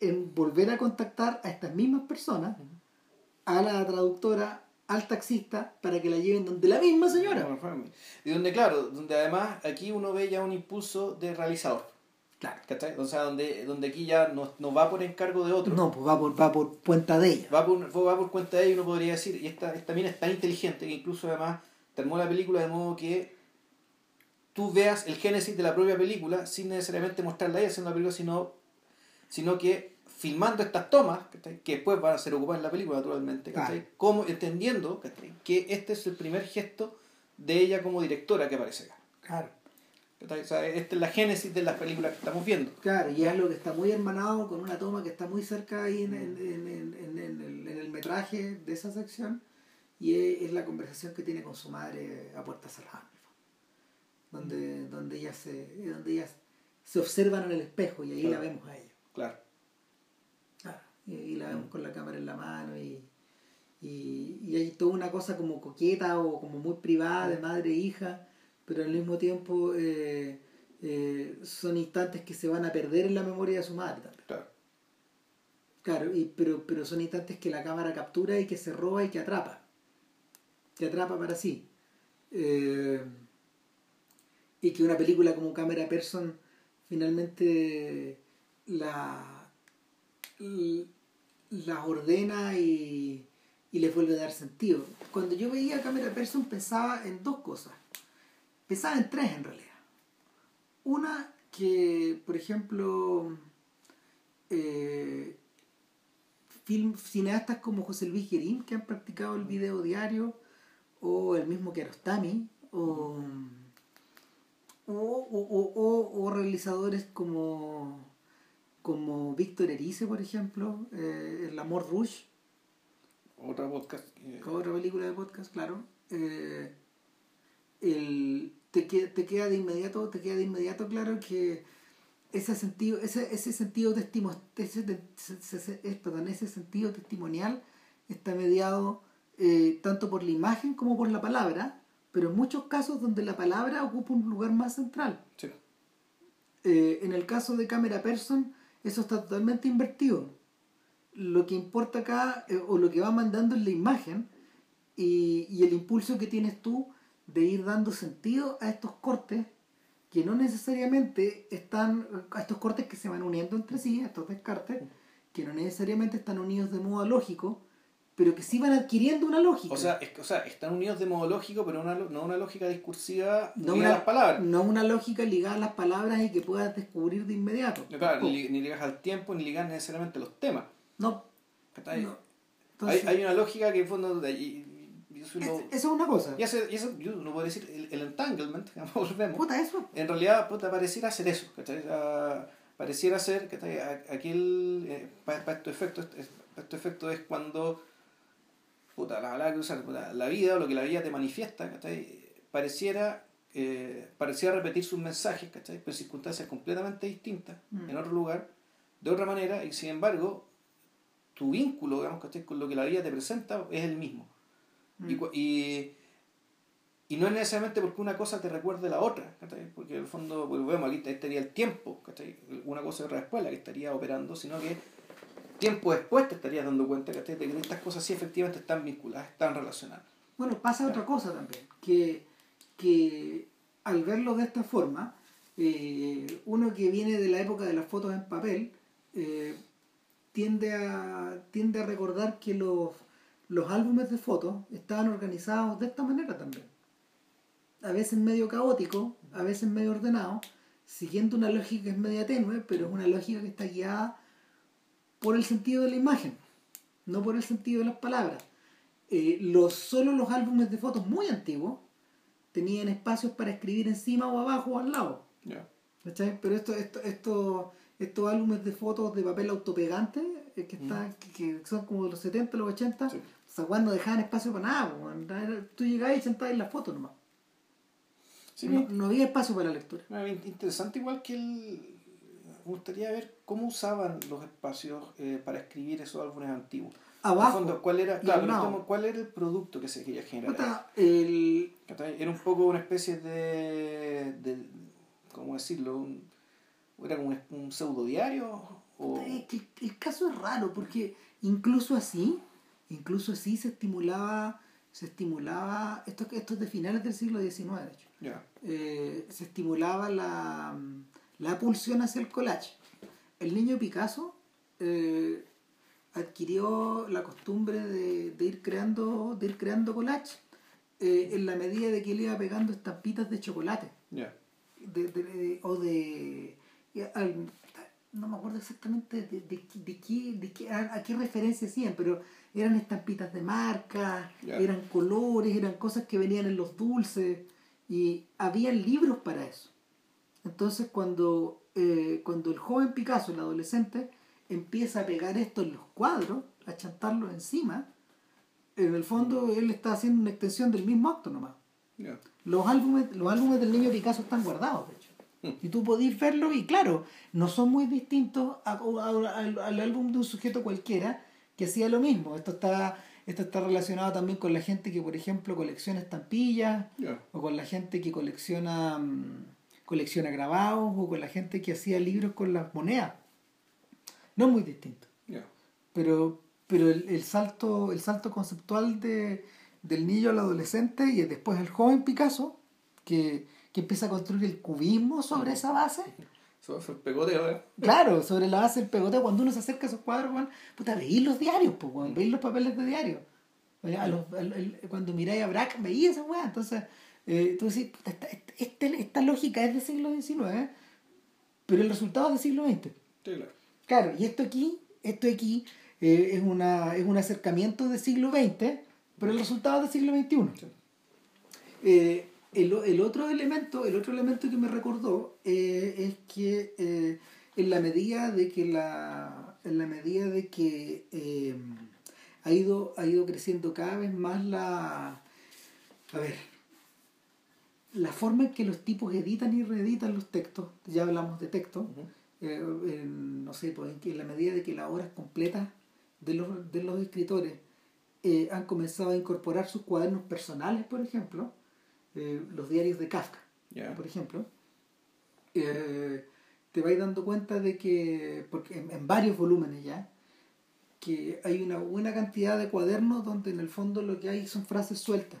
en volver a contactar a estas mismas personas, a la traductora, al taxista, para que la lleven donde la misma señora. Y donde, claro, donde además aquí uno ve ya un impulso de realizador. Claro. ¿Cachai? O sea, donde, donde aquí ya no, no va por encargo de otro. No, pues va por, va por cuenta de ella. Va por, va por cuenta de ella, uno podría decir. Y esta, esta mina es tan inteligente que incluso además termó la película de modo que tú veas el génesis de la propia película sin necesariamente mostrarla a ella haciendo la película, sino sino que filmando estas tomas, que después van a ser ocupadas en la película naturalmente, como entendiendo que este es el primer gesto de ella como directora que aparece acá. Claro. O sea, esta es la génesis de las películas que estamos viendo. Claro, y es lo que está muy hermanado con una toma que está muy cerca ahí en, en, en, en, en el, en el metraje de esa sección y es, es, la conversación que tiene con su madre a puerta cerrada donde, donde ellas se donde ellas se observan en el espejo y ahí Claro. la vemos a ella Claro. Claro, y la vemos con la cámara en la mano y, y, y hay toda una cosa como coqueta o como muy privada de madre e hija, pero al mismo tiempo eh, eh, son instantes que se van a perder en la memoria de su madre también. Claro. Claro, y, pero, pero son instantes que la cámara captura y que se roba y que atrapa. Que atrapa para sí. Eh, y que una película como Camera Person finalmente la, las ordena y, y les vuelve a dar sentido. Cuando yo veía Camera Person pensaba en dos cosas. Pensaba en tres en realidad. Una que, por ejemplo, eh, film, cineastas como José Luis Guerín, que han practicado el video diario, o el mismo Kiarostami, o, o, o, o- o realizadores como, como Víctor Erice, por ejemplo, eh, El Amor Rouge, Otra podcast. eh, otra película de podcast, claro. eh, el, te, te queda de inmediato, te queda de inmediato claro que ese sentido, ese, ese sentido testimo, ese, perdón, ese sentido testimonial está mediado eh, tanto por la imagen como por la palabra, pero en muchos casos donde la palabra ocupa un lugar más central. sí. En el caso de Camera Person, eso está totalmente invertido. Lo que importa acá, eh, o lo que va mandando es la imagen y, y el impulso que tienes tú de ir dando sentido a estos cortes que no necesariamente están, a estos cortes que se van uniendo entre sí, a estos descartes, que no necesariamente están unidos de modo lógico, pero que sí van adquiriendo una lógica. O sea, es, o sea, están unidos de modo lógico, pero una, no una lógica discursiva no ni a las palabras. no una lógica ligada a las palabras y que puedas descubrir de inmediato. Claro, ni, ni ligas al tiempo, ni ligas necesariamente a los temas. No, hay, Entonces, hay una lógica que en fondo eso, es- eso es una cosa. y eso, y eso yo no puedo decir el, el entanglement, volvemos. Puta, eso. En realidad, puta, pareciera ser eso, ¿cachai? Ah, pareciera ser, ¿cachai? Aquel, para estos efectos, para estos efectos es cuando, puta, la palabra que puta, la vida o lo que la vida te manifiesta, ¿cachai? Pareciera, eh, pareciera repetir sus mensajes, ¿cachai? Pero en circunstancias completamente distintas, Mm. en otro lugar, de otra manera, y sin embargo, tu vínculo, digamos, ¿cachai? Con lo que la vida te presenta es el mismo. Y, Mm. cu- y, y no es necesariamente porque una cosa te recuerde la otra, ¿cachai? porque en el fondo, pues, vemos aquí estaría el tiempo, ¿cachai? una cosa y otra después la que estaría operando, sino que tiempo después te estarías dando cuenta que estas cosas sí efectivamente están vinculadas, están relacionadas. Bueno, pasa otra cosa también, que, que al verlo de esta forma, eh, uno que viene de la época de las fotos en papel, eh, tiende, a, tiende a recordar que los, los álbumes de fotos estaban organizados de esta manera también. A veces medio caótico, a veces medio ordenado, siguiendo una lógica que es media tenue, pero es una lógica que está guiada por el sentido de la imagen, no por el sentido de las palabras. Eh, los, solo los álbumes de fotos muy antiguos tenían espacios para escribir encima o abajo o al lado. ¿cachai? Pero esto, esto, esto, estos álbumes de fotos de papel autopegante, eh, que, está, que, que son como de los 70, los 80, Sí. o sea, cuando dejaban espacio para nada. Tú llegabas y sentabas en la foto nomás. Sí, no, no había espacio para la lectura. In- Interesante igual que el... Me gustaría ver cómo usaban los espacios eh, para escribir esos álbumes antiguos. Abajo. fondo, ¿cuál era, claro, ¿cuál era el producto que se quería generar? Puta, el, ¿Cachai? Era un poco una especie de, de ¿cómo decirlo? Un, ¿Era como un, un pseudo diario? O, el caso es raro porque incluso así, incluso así se estimulaba, se estimulaba, esto, esto es de finales del siglo XIX de hecho, ya, eh, se estimulaba la, la pulsión hacia el collage. El niño Picasso eh, adquirió la costumbre de, de ir creando, de ir creando collage eh, en la medida de que él iba pegando estampitas de chocolate ya. de, de- o de al- no me acuerdo exactamente de, de, de qué, de qué- a, a qué referencia hacían, pero eran estampitas de marca, eran colores, eran cosas que venían en los dulces y había libros para eso. Entonces cuando, eh, cuando el joven Picasso, el adolescente, empieza a pegar esto en los cuadros, a chantarlo encima, en el fondo él está haciendo una extensión del mismo acto nomás. Los álbumes, los álbumes del niño Picasso están guardados, de hecho. Y tú podés verlo y claro, no son muy distintos a- a- al, al álbum de un sujeto cualquiera que hacía lo mismo. Esto está, esto está relacionado también con la gente que, por ejemplo, colecciona estampillas, o con la gente que colecciona, mm, colecciona grabados, o con la gente que hacía libros con las monedas. No es muy distinto. Pero pero el, el salto el salto conceptual de, del niño al adolescente y después el joven Picasso que, que empieza a construir el cubismo sobre esa base. Eso fue el pegoteo, ¿eh? claro sobre la base del pegoteo cuando uno se acerca a esos cuadros weón, puta veis los diarios pues los papeles de diario. A los- cuando miráis a Braque veis esa weá. Entonces eh, tú decís esta, esta, esta- esta lógica es del siglo XIX pero el resultado es del siglo XX Sí, claro. Claro, y esto aquí, esto aquí eh, es, una, es un acercamiento del siglo XX, pero el resultado es del siglo XXI. Sí. Eh, el, el otro elemento, el otro elemento que me recordó eh, es que eh, en la medida de que la, en la medida de que eh, ha ido, ha ido creciendo cada vez más la, a ver, la forma en que los tipos editan y reeditan los textos, ya hablamos de textos, Ujú. eh, en, no sé, pues en, que en la medida de que las obras completas de los, de los escritores eh, han comenzado a incorporar sus cuadernos personales, por ejemplo, eh, los diarios de Kafka, por ejemplo, te vais dando cuenta de que, porque en, en varios volúmenes ya, que hay una buena cantidad de cuadernos donde en el fondo lo que hay son frases sueltas.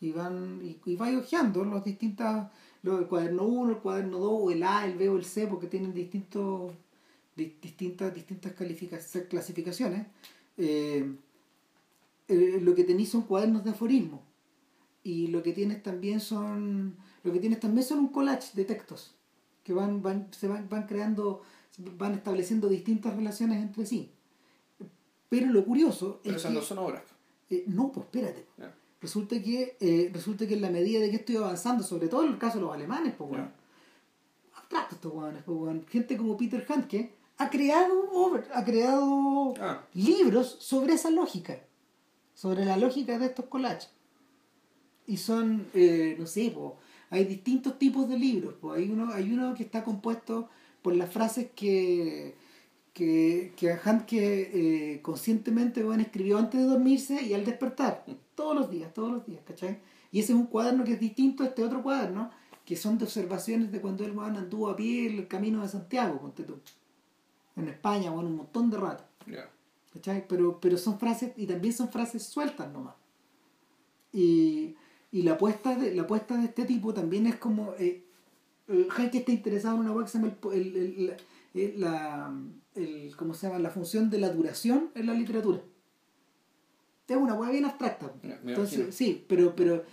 Y van y, y vais hojeando los distintas los, el cuaderno 1, el cuaderno 2, o el A, el B o el C, porque tienen distintos di- distintas distintas clasificaciones. Eh, eh, lo que tenéis son cuadernos de aforismo y lo que tienes también son lo que tienes también son un collage de textos que van van se van, van creando van estableciendo distintas relaciones entre sí. Pero lo curioso Pero es esas que no son obras. eh, no, pues espérate. Resulta que, eh, resulta que en la medida de que estoy avanzando, sobre todo en el caso de los alemanes, pues bueno, abstractos estos hueones, pues bueno, gente como Peter Handke ha creado over- ha creado Ah. libros sobre esa lógica, sobre la lógica de estos collages. Y son, eh, no sé, pues, hay distintos tipos de libros, pues hay uno, hay uno que está compuesto por las frases que que, que Handke eh, conscientemente bueno, escribió antes de dormirse y al despertar, todos los días, todos los días, ¿cachai? Y ese es un cuaderno que es distinto a este otro cuaderno, que son de observaciones de cuando él bueno, anduvo a pie el camino de Santiago, ponte tú. En España, bueno, un montón de rato. ¿cachai? Pero, pero son frases, y también son frases sueltas nomás. Y, y la apuesta de, la apuesta de este tipo también es como... Eh, eh, Handke está interesado en una cosa que se llama el el- el- la- la, el, ¿cómo se llama? la función de la duración en la literatura. Es una hueá bien abstracta. Me Entonces, imagino. sí, pero, pero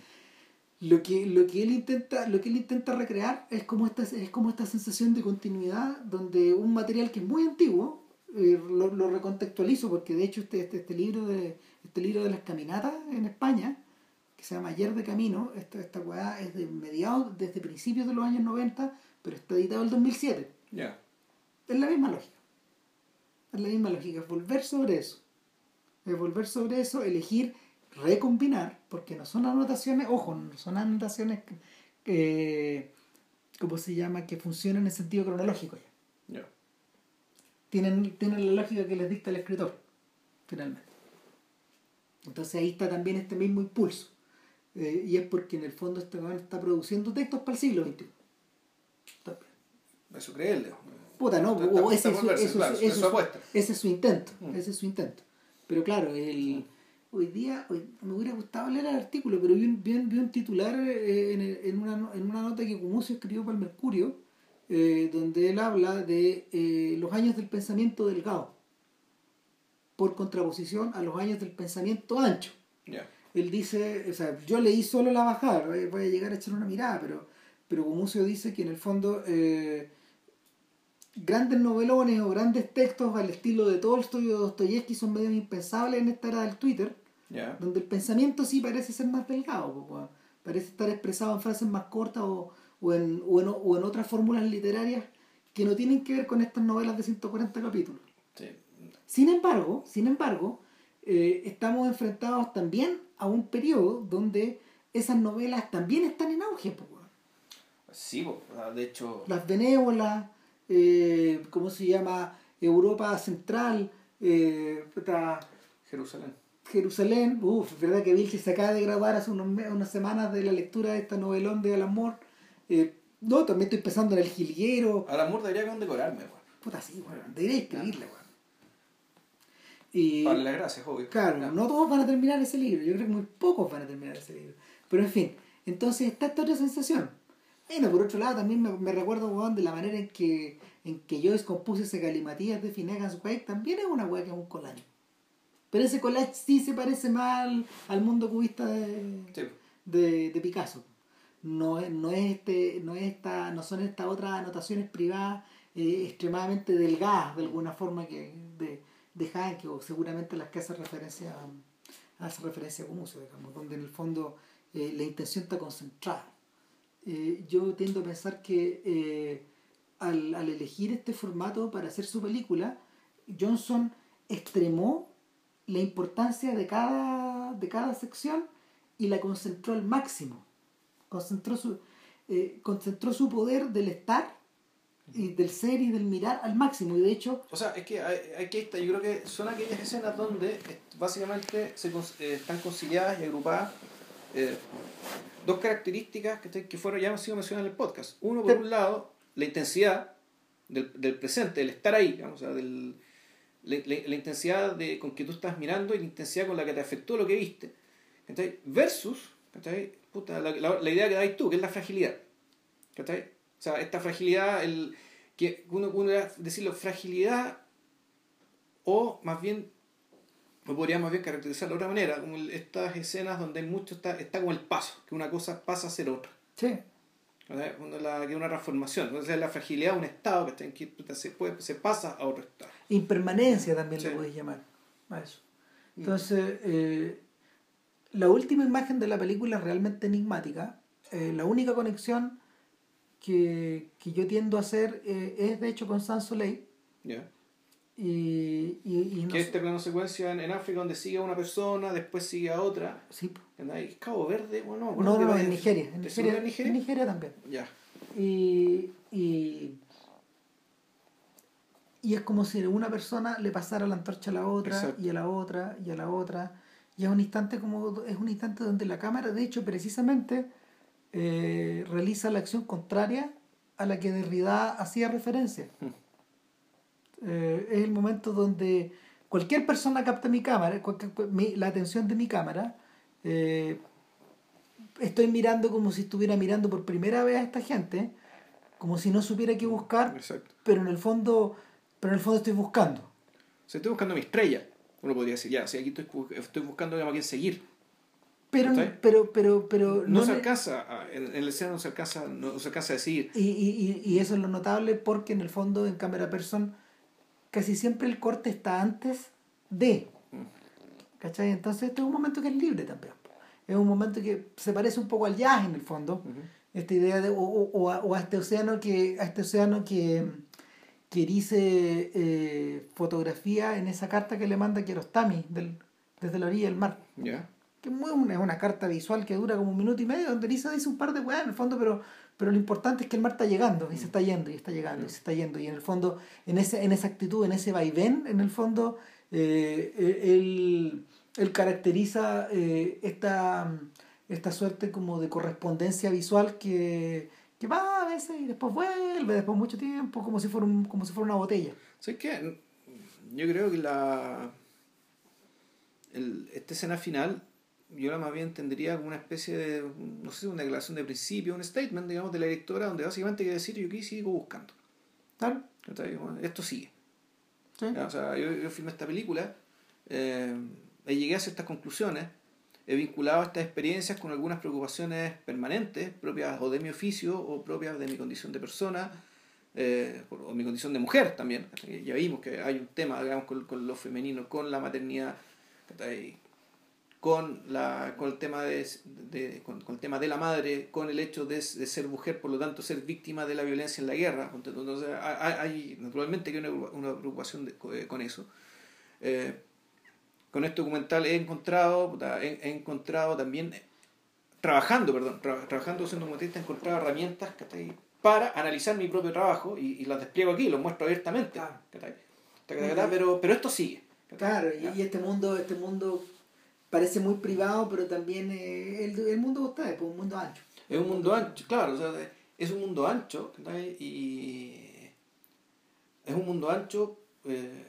lo que, lo que él intenta, lo que él intenta recrear es como esta, es como esta sensación de continuidad donde un material que es muy antiguo, eh, lo, lo recontextualizo porque de hecho este, este, este libro de este libro de las caminatas en España, que se llama Ayer de Camino, esta, esta weá es de mediados, desde principios de los años 90, pero está editado en el 2007. Ya. Es la misma lógica. Es la misma lógica, es volver sobre eso. Es volver sobre eso, elegir, recombinar, porque no son anotaciones, ojo, no son anotaciones que, ¿cómo se llama? Que funcionan en sentido cronológico ya. Tienen, tienen la lógica que les dicta el escritor, finalmente. Entonces ahí está también este mismo impulso. Eh, y es porque en el fondo este está produciendo textos para el siglo XXI. También. Eso creerle. Puta, no, o ese, su, verse, eso- claro, su ese es su intento, Mm. ese es su intento. Pero claro, el, hoy día hoy- me hubiera gustado leer el artículo, pero vi un, vi un- vi un titular eh, en, en una, en una nota que Gumucio escribió para el Mercurio, eh, donde él habla de eh, los años del pensamiento delgado, por contraposición a los años del pensamiento ancho Ya. él dice, o sea, yo leí solo la bajada, voy a llegar a echar una mirada, pero, pero Gumucio dice que en el fondo eh, grandes novelones o grandes textos al estilo de Tolstoy o Dostoyevsky son medios impensables en esta era del Twitter, Ya. donde el pensamiento sí parece ser más delgado, parece estar expresado en frases más cortas o, o en, o en, o en otras fórmulas literarias que no tienen que ver con estas novelas de 140 capítulos. Sí. Sin embargo, sin embargo, eh, estamos enfrentados también a un periodo donde esas novelas también están en auge. weón. Sí, de hecho. Las benévolas, eh, ¿cómo se llama? Europa Central, eh, puta, Jerusalén. Jerusalén, uff, verdad que Vilches se acaba de graduar hace unos, unas semanas de la lectura de esta novelón de Alan Moore. Eh, no, también estoy pensando en El Jilguero. A la Moore debería condecorarme, weón. Puta, sí, weón, debería escribirla, weón. Y, Para las gracias, obvio. claro, Ya. no todos van a terminar ese libro, yo creo que muy pocos van a terminar ese libro. Pero en fin, entonces está esta otra sensación. Bueno, por otro lado, también me, recuerdo, weón, de la manera en que, en que yo descompuse ese galimatías de Finnegan's Wake, también es una weá que es un collage. Pero ese collage sí se parece más al, al mundo cubista de, Sí, de, de Picasso. No no es este, no es esta, no son estas otras anotaciones privadas eh, extremadamente delgadas de alguna forma que de, de Hanke o seguramente las que hace referencia hace referencia a Gumucio, digamos, donde en el fondo eh, la intención está concentrada. Eh, yo tiendo a pensar que eh, al, al elegir este formato para hacer su película, Johnson extremó la importancia de cada, de cada sección y la concentró al máximo. Concentró su, eh, concentró su poder del estar y del ser y del mirar al máximo. Y de hecho, O sea, es que hay- aquí está, yo creo que son aquellas escenas donde eh, básicamente se eh, están conciliadas y agrupadas eh, dos características que, que fueron ya han sido mencionadas en el podcast. Uno, por un lado, la intensidad del, del presente, el estar ahí, digamos, o sea, del, la, la- la intensidad de, con que tú estás mirando y la intensidad con la que te afectó lo que viste. ¿cachai? Versus ¿cachai? Puta, la, idea que dais tú, que es la fragilidad. ¿cachai? O sea, esta fragilidad, el, que uno, uno decirlo, fragilidad o más bien, lo podría más bien caracterizar de otra manera, como estas escenas donde hay mucho está, está como el paso, que una cosa pasa a ser otra. sí. Cuando la, que una transformación. Entonces la fragilidad de un estado que, está en que se, puede, se pasa a otro estado. impermanencia también Sí. lo podéis llamar a eso. Entonces, eh, la última imagen de la película es realmente enigmática. Eh, la única conexión que, que yo tiendo a hacer eh, es de hecho con Sans Soleil. ¿ya? Y, y, y no que este plano secuencia en, en África donde sigue a una persona, después sigue a otra. sí. ¿Es Cabo Verde o no? no, no, no, ¿Es- en Nigeria. En ¿es Nigeria, en Nigeria? en Nigeria también. Ya. Y, y, y es como si una persona le pasara la antorcha a la otra Exacto. y a la otra y a la otra. Y es un instante como es un instante donde la cámara, de hecho, precisamente eh, realiza la acción contraria a la que Derrida hacía referencia. Eh, es el momento donde cualquier persona capta mi cámara, mi- la atención de mi cámara. eh, estoy mirando como si estuviera mirando por primera vez a esta gente, como si no supiera qué buscar, Exacto. pero en el fondo, pero en el fondo estoy buscando. O sea, estoy buscando mi estrella. Uno podría decir, ya, si aquí estoy, estoy buscando a quien seguir. Pero, pero, pero, pero No, se le- alcanza, a- en, en el escena no se alcanza, no se alcanza a decir. Y, y, y, y eso es lo notable porque en el fondo en cámara person casi siempre el corte está antes de. ¿Cachai? Entonces este es un momento que es libre también. Es un momento que se parece un poco al jazz en el fondo. Esta idea de, o, o- o a, o a este océano que, a este océano que, que dice eh, fotografía en esa carta que le manda Kiarostami del, desde la orilla del mar. ¿Ya? Que es, una, carta visual que dura como un minuto y medio, donde Lisa dice un par de weas en el fondo, pero, pero lo importante es que el mar está llegando, y se está yendo, y está llegando, y se está yendo. Y en el fondo, en, ese, en esa actitud, en ese vaivén, en el fondo, eh, él, él caracteriza eh, esta, esta suerte como de correspondencia visual que, que va a veces y después vuelve, después de mucho tiempo, como si fuera, un, como si fuera una botella. ¿Sabes qué? Yo creo que la. El, esta escena final, yo la más bien entendería como una especie de. No sé, una declaración de principio, un statement, digamos, de la directora, donde básicamente quiere decir: Yo aquí sigo buscando. ¿Tal? Esto sigue. ¿Sí? O sea, yo, yo filmé esta película, eh, y llegué a ciertas conclusiones, he vinculado estas experiencias con algunas preocupaciones permanentes, propias o de mi oficio o propias de mi condición de persona, eh, o mi condición de mujer también. Ya vimos que hay un tema, digamos, con, con lo femenino, con la maternidad. Con, la, con el tema de, de con, el tema de la madre, con el hecho de, de, ser mujer, por lo tanto ser víctima de la violencia en la guerra. Entonces, hay, hay naturalmente que hay una, una preocupación de, con eso. Eh, con este documental he encontrado, he, he encontrado también, trabajando, perdón, tra, trabajando siendo documentalista, he encontrado herramientas para analizar mi propio trabajo y, y las despliego aquí, los muestro abiertamente. Claro. Pero, pero esto sigue. Claro, y, y este mundo, este mundo parece muy privado, pero también eh, el, el, mundo está es un mundo ancho. Es un mundo ancho, claro, o sea, es un mundo ancho y es un mundo ancho, eh,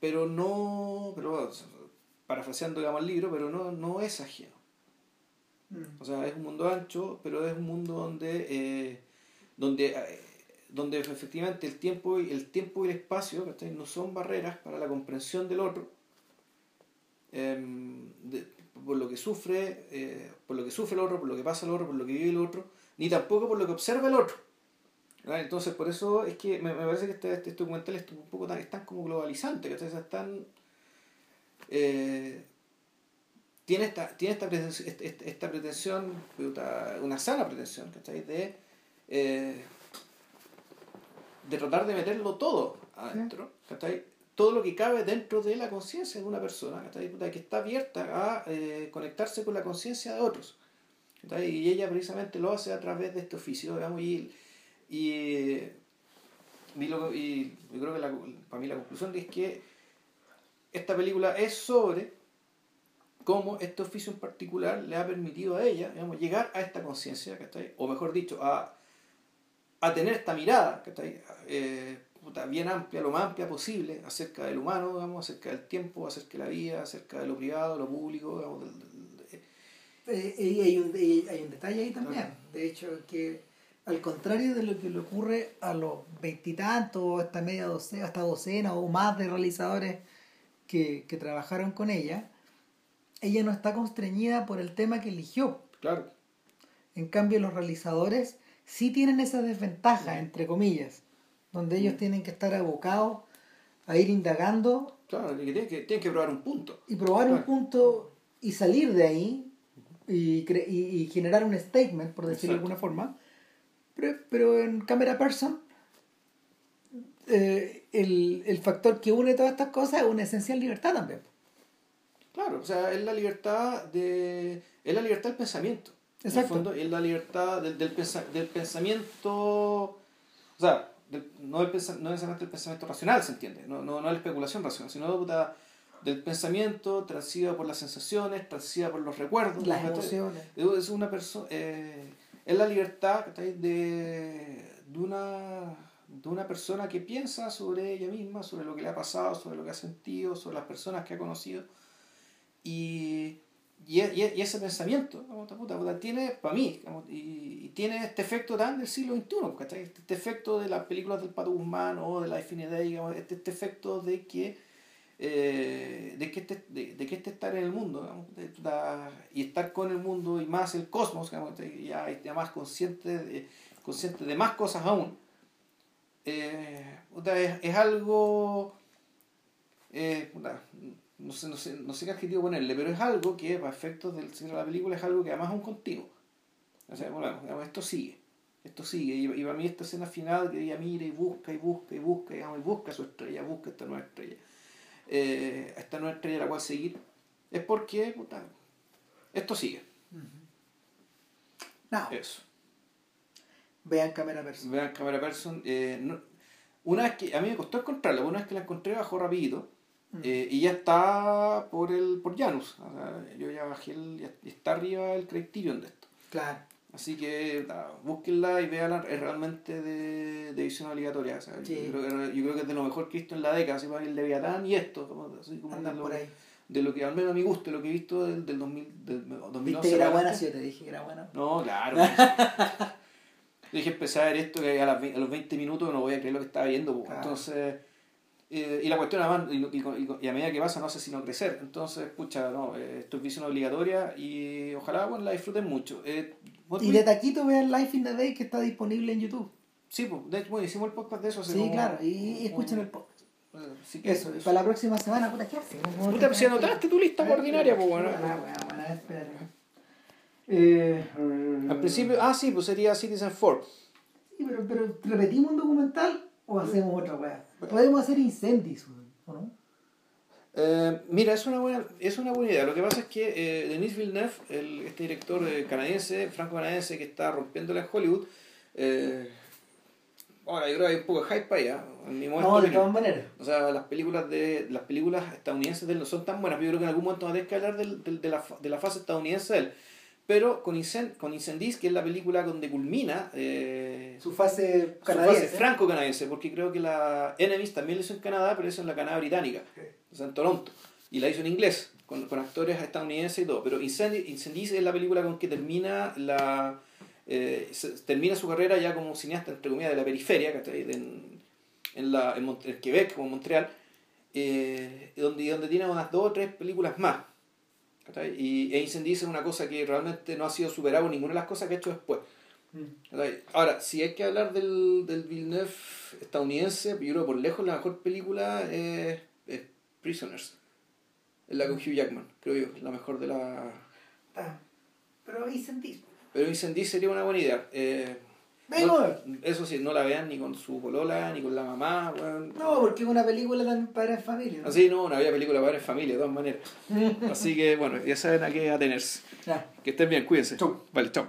pero no, pero parafraseando digamos el libro, pero no, no es ajeno. Mm. O sea, es un mundo ancho, pero es un mundo donde, eh, donde, donde efectivamente el tiempo, y, el tiempo y el espacio no son barreras para la comprensión del otro de, por lo que sufre, eh, por lo que sufre el otro, por lo que pasa el otro, por lo que vive el otro, ni tampoco por lo que observa el otro. Entonces, por eso es que me, me parece que este, este, documental es un poco tan, es tan como globalizante, que es tan... Eh, tiene esta, tiene esta pretensión, esta, pretensión una sana pretensión, De, eh, de tratar de meterlo todo adentro, ¿cachai? Todo lo que cabe dentro de la conciencia de una persona, que está abierta a eh, conectarse con la conciencia de otros. Y ella precisamente lo hace a través de este oficio, y, y, y, yo creo que para mí la conclusión es que esta película es sobre cómo este oficio en particular le ha permitido a ella digamos, llegar a esta conciencia, o mejor dicho, a, a tener esta mirada, bien amplia, lo más amplia posible, acerca del humano, digamos, acerca del tiempo, acerca de la vida, acerca de lo privado, lo público. Digamos, del, del, eh, y hay, un, hay un detalle ahí también, de hecho, que al contrario de lo que le ocurre a los veintitantos, hasta media docena, hasta docena o más de realizadores que, que trabajaron con ella, ella no está constreñida por el tema que eligió. Claro. En cambio, los realizadores sí tienen esa desventaja, entre comillas donde ellos mm. tienen que estar abocados a ir indagando. Claro, tienen que, tienen que probar un punto. Y probar un punto y salir de ahí y, y, generar un statement, por decirlo de alguna forma. Pero, pero en Camera Person, eh, el, el factor que une todas estas cosas es una esencial libertad también. Claro, o sea, es la libertad de. es la libertad del pensamiento. Exacto. es la libertad del, del, del pensamiento. O sea, no, el, no necesariamente el pensamiento racional, ¿se entiende? No, no, no la especulación racional, sino del pensamiento transido por las sensaciones, transido por los recuerdos. Las emociones. Es una persona... Eh, es la libertad de, de, una, de una persona que piensa sobre ella misma, sobre lo que le ha pasado, sobre lo que ha sentido, sobre las personas que ha conocido. Y y, y, ese pensamiento, tiene, para mí, y, tiene este efecto tan del siglo XXI, Este, efecto de las películas del Pato Guzmán o de la Infinidad, digamos, este, este efecto de que, eh, de, que este, de, de, que este estar en el mundo, y estar con el mundo y más el cosmos, ya, ya más consciente de, consciente de más cosas aún, eh, es, es, algo... Eh, no sé, no sé, no sé qué adjetivo ponerle, pero es algo que, para efectos del cine de la película, es algo que además es un continuo. O sea, bueno, esto sigue, esto sigue. Y, y, para mí esta escena final que ella mira y busca y busca y busca, digamos, y busca su estrella, busca esta nueva estrella, eh, esta nueva estrella la cual seguir, es porque, puta, esto sigue. No. Eso. Vean Cámara Person. Vean Cámara Person. Eh, no, una vez que, a mí me costó encontrarla, una vez que la encontré bajó rapidito Mm. Eh, y ya está por el por Janus. yo ya bajé el, está arriba el Criterion de esto. Claro. Así que búsquenla y veanla, es realmente de, de visión obligatoria. yo, creo, yo, creo, que es de lo mejor que he visto en la década, así el Leviatán y esto, así como de lo, de lo que al menos a mi gusto, lo que he visto del, del, 2000, del 2011. ¿Viste que era buena? Sí, te dije que era buena. No, claro. dije, empecé a ver esto que a, las, a los 20 minutos no voy a creer lo que estaba viendo. Entonces eh, y la cuestión, además, y, y, y, a medida que pasa, no sé si no crecer. Entonces, escucha, no, eh, esto es visión obligatoria y ojalá bueno, la disfruten mucho. Eh, y de taquito vean Life in the Day que está disponible en YouTube. Sí, pues, de hecho, bueno, hicimos el podcast de eso. Sí, claro, y, escuchen el podcast. eso, para la próxima semana, puta, ¿qué hacemos? Puta, si anotaste tu lista ordinaria, pues bueno. Eh, Al principio, ah, sí, pues sería Citizen 4. Sí, pero, pero ¿repetimos un documental o hacemos otra weá? Podemos hacer incendios, ¿o no? Eh, mira, es una, buena, es una buena idea. Lo que pasa es que eh, Denis Villeneuve, el, este director eh, canadiense, franco-canadiense que está rompiéndola en Hollywood, eh, ahora yo creo que hay un poco de hype para allá. En mi No, momento de opinión. todas maneras. O sea, las películas de las películas estadounidenses de él no son tan buenas. pero Yo creo que en algún momento a tener que hablar del- del- de, la, de la fase estadounidense de él. Pero con, Incen- con Incendies, que es la película donde culmina eh, Su fase su canadiense. fase franco-canadiense, porque creo que la Enemies también la hizo en Canadá, pero eso en la Canadá británica, o sea, en Toronto. Y la hizo en inglés, con, con actores estadounidenses y todo. Pero Incendi- Incendies es la película con que termina la eh, se- termina su carrera ya como cineasta, entre comillas, de la periferia, en, en, la, en, Mont- en Quebec o en Montreal, eh, donde, donde tiene unas dos o tres películas más. Y e Incendies es una cosa que realmente no ha sido superada por ninguna de las cosas que ha hecho después. Mm. Ahora, si hay que hablar del, del Villeneuve estadounidense, yo creo que por lejos la mejor película es, es Prisoners. Es la con Hugh Jackman, creo yo, la mejor de la... Ah, Pero incendios. Pero Incendies sería una buena idea. Eh. No- eso sí, no la vean ni con su polola, ni con la mamá. No, porque es una película también para en familia. ¿no? Así no, no había película para en familia, de todas maneras. Así que bueno, ya saben a qué atenerse. Ya. Que estén bien, cuídense. Chau. Vale, chao.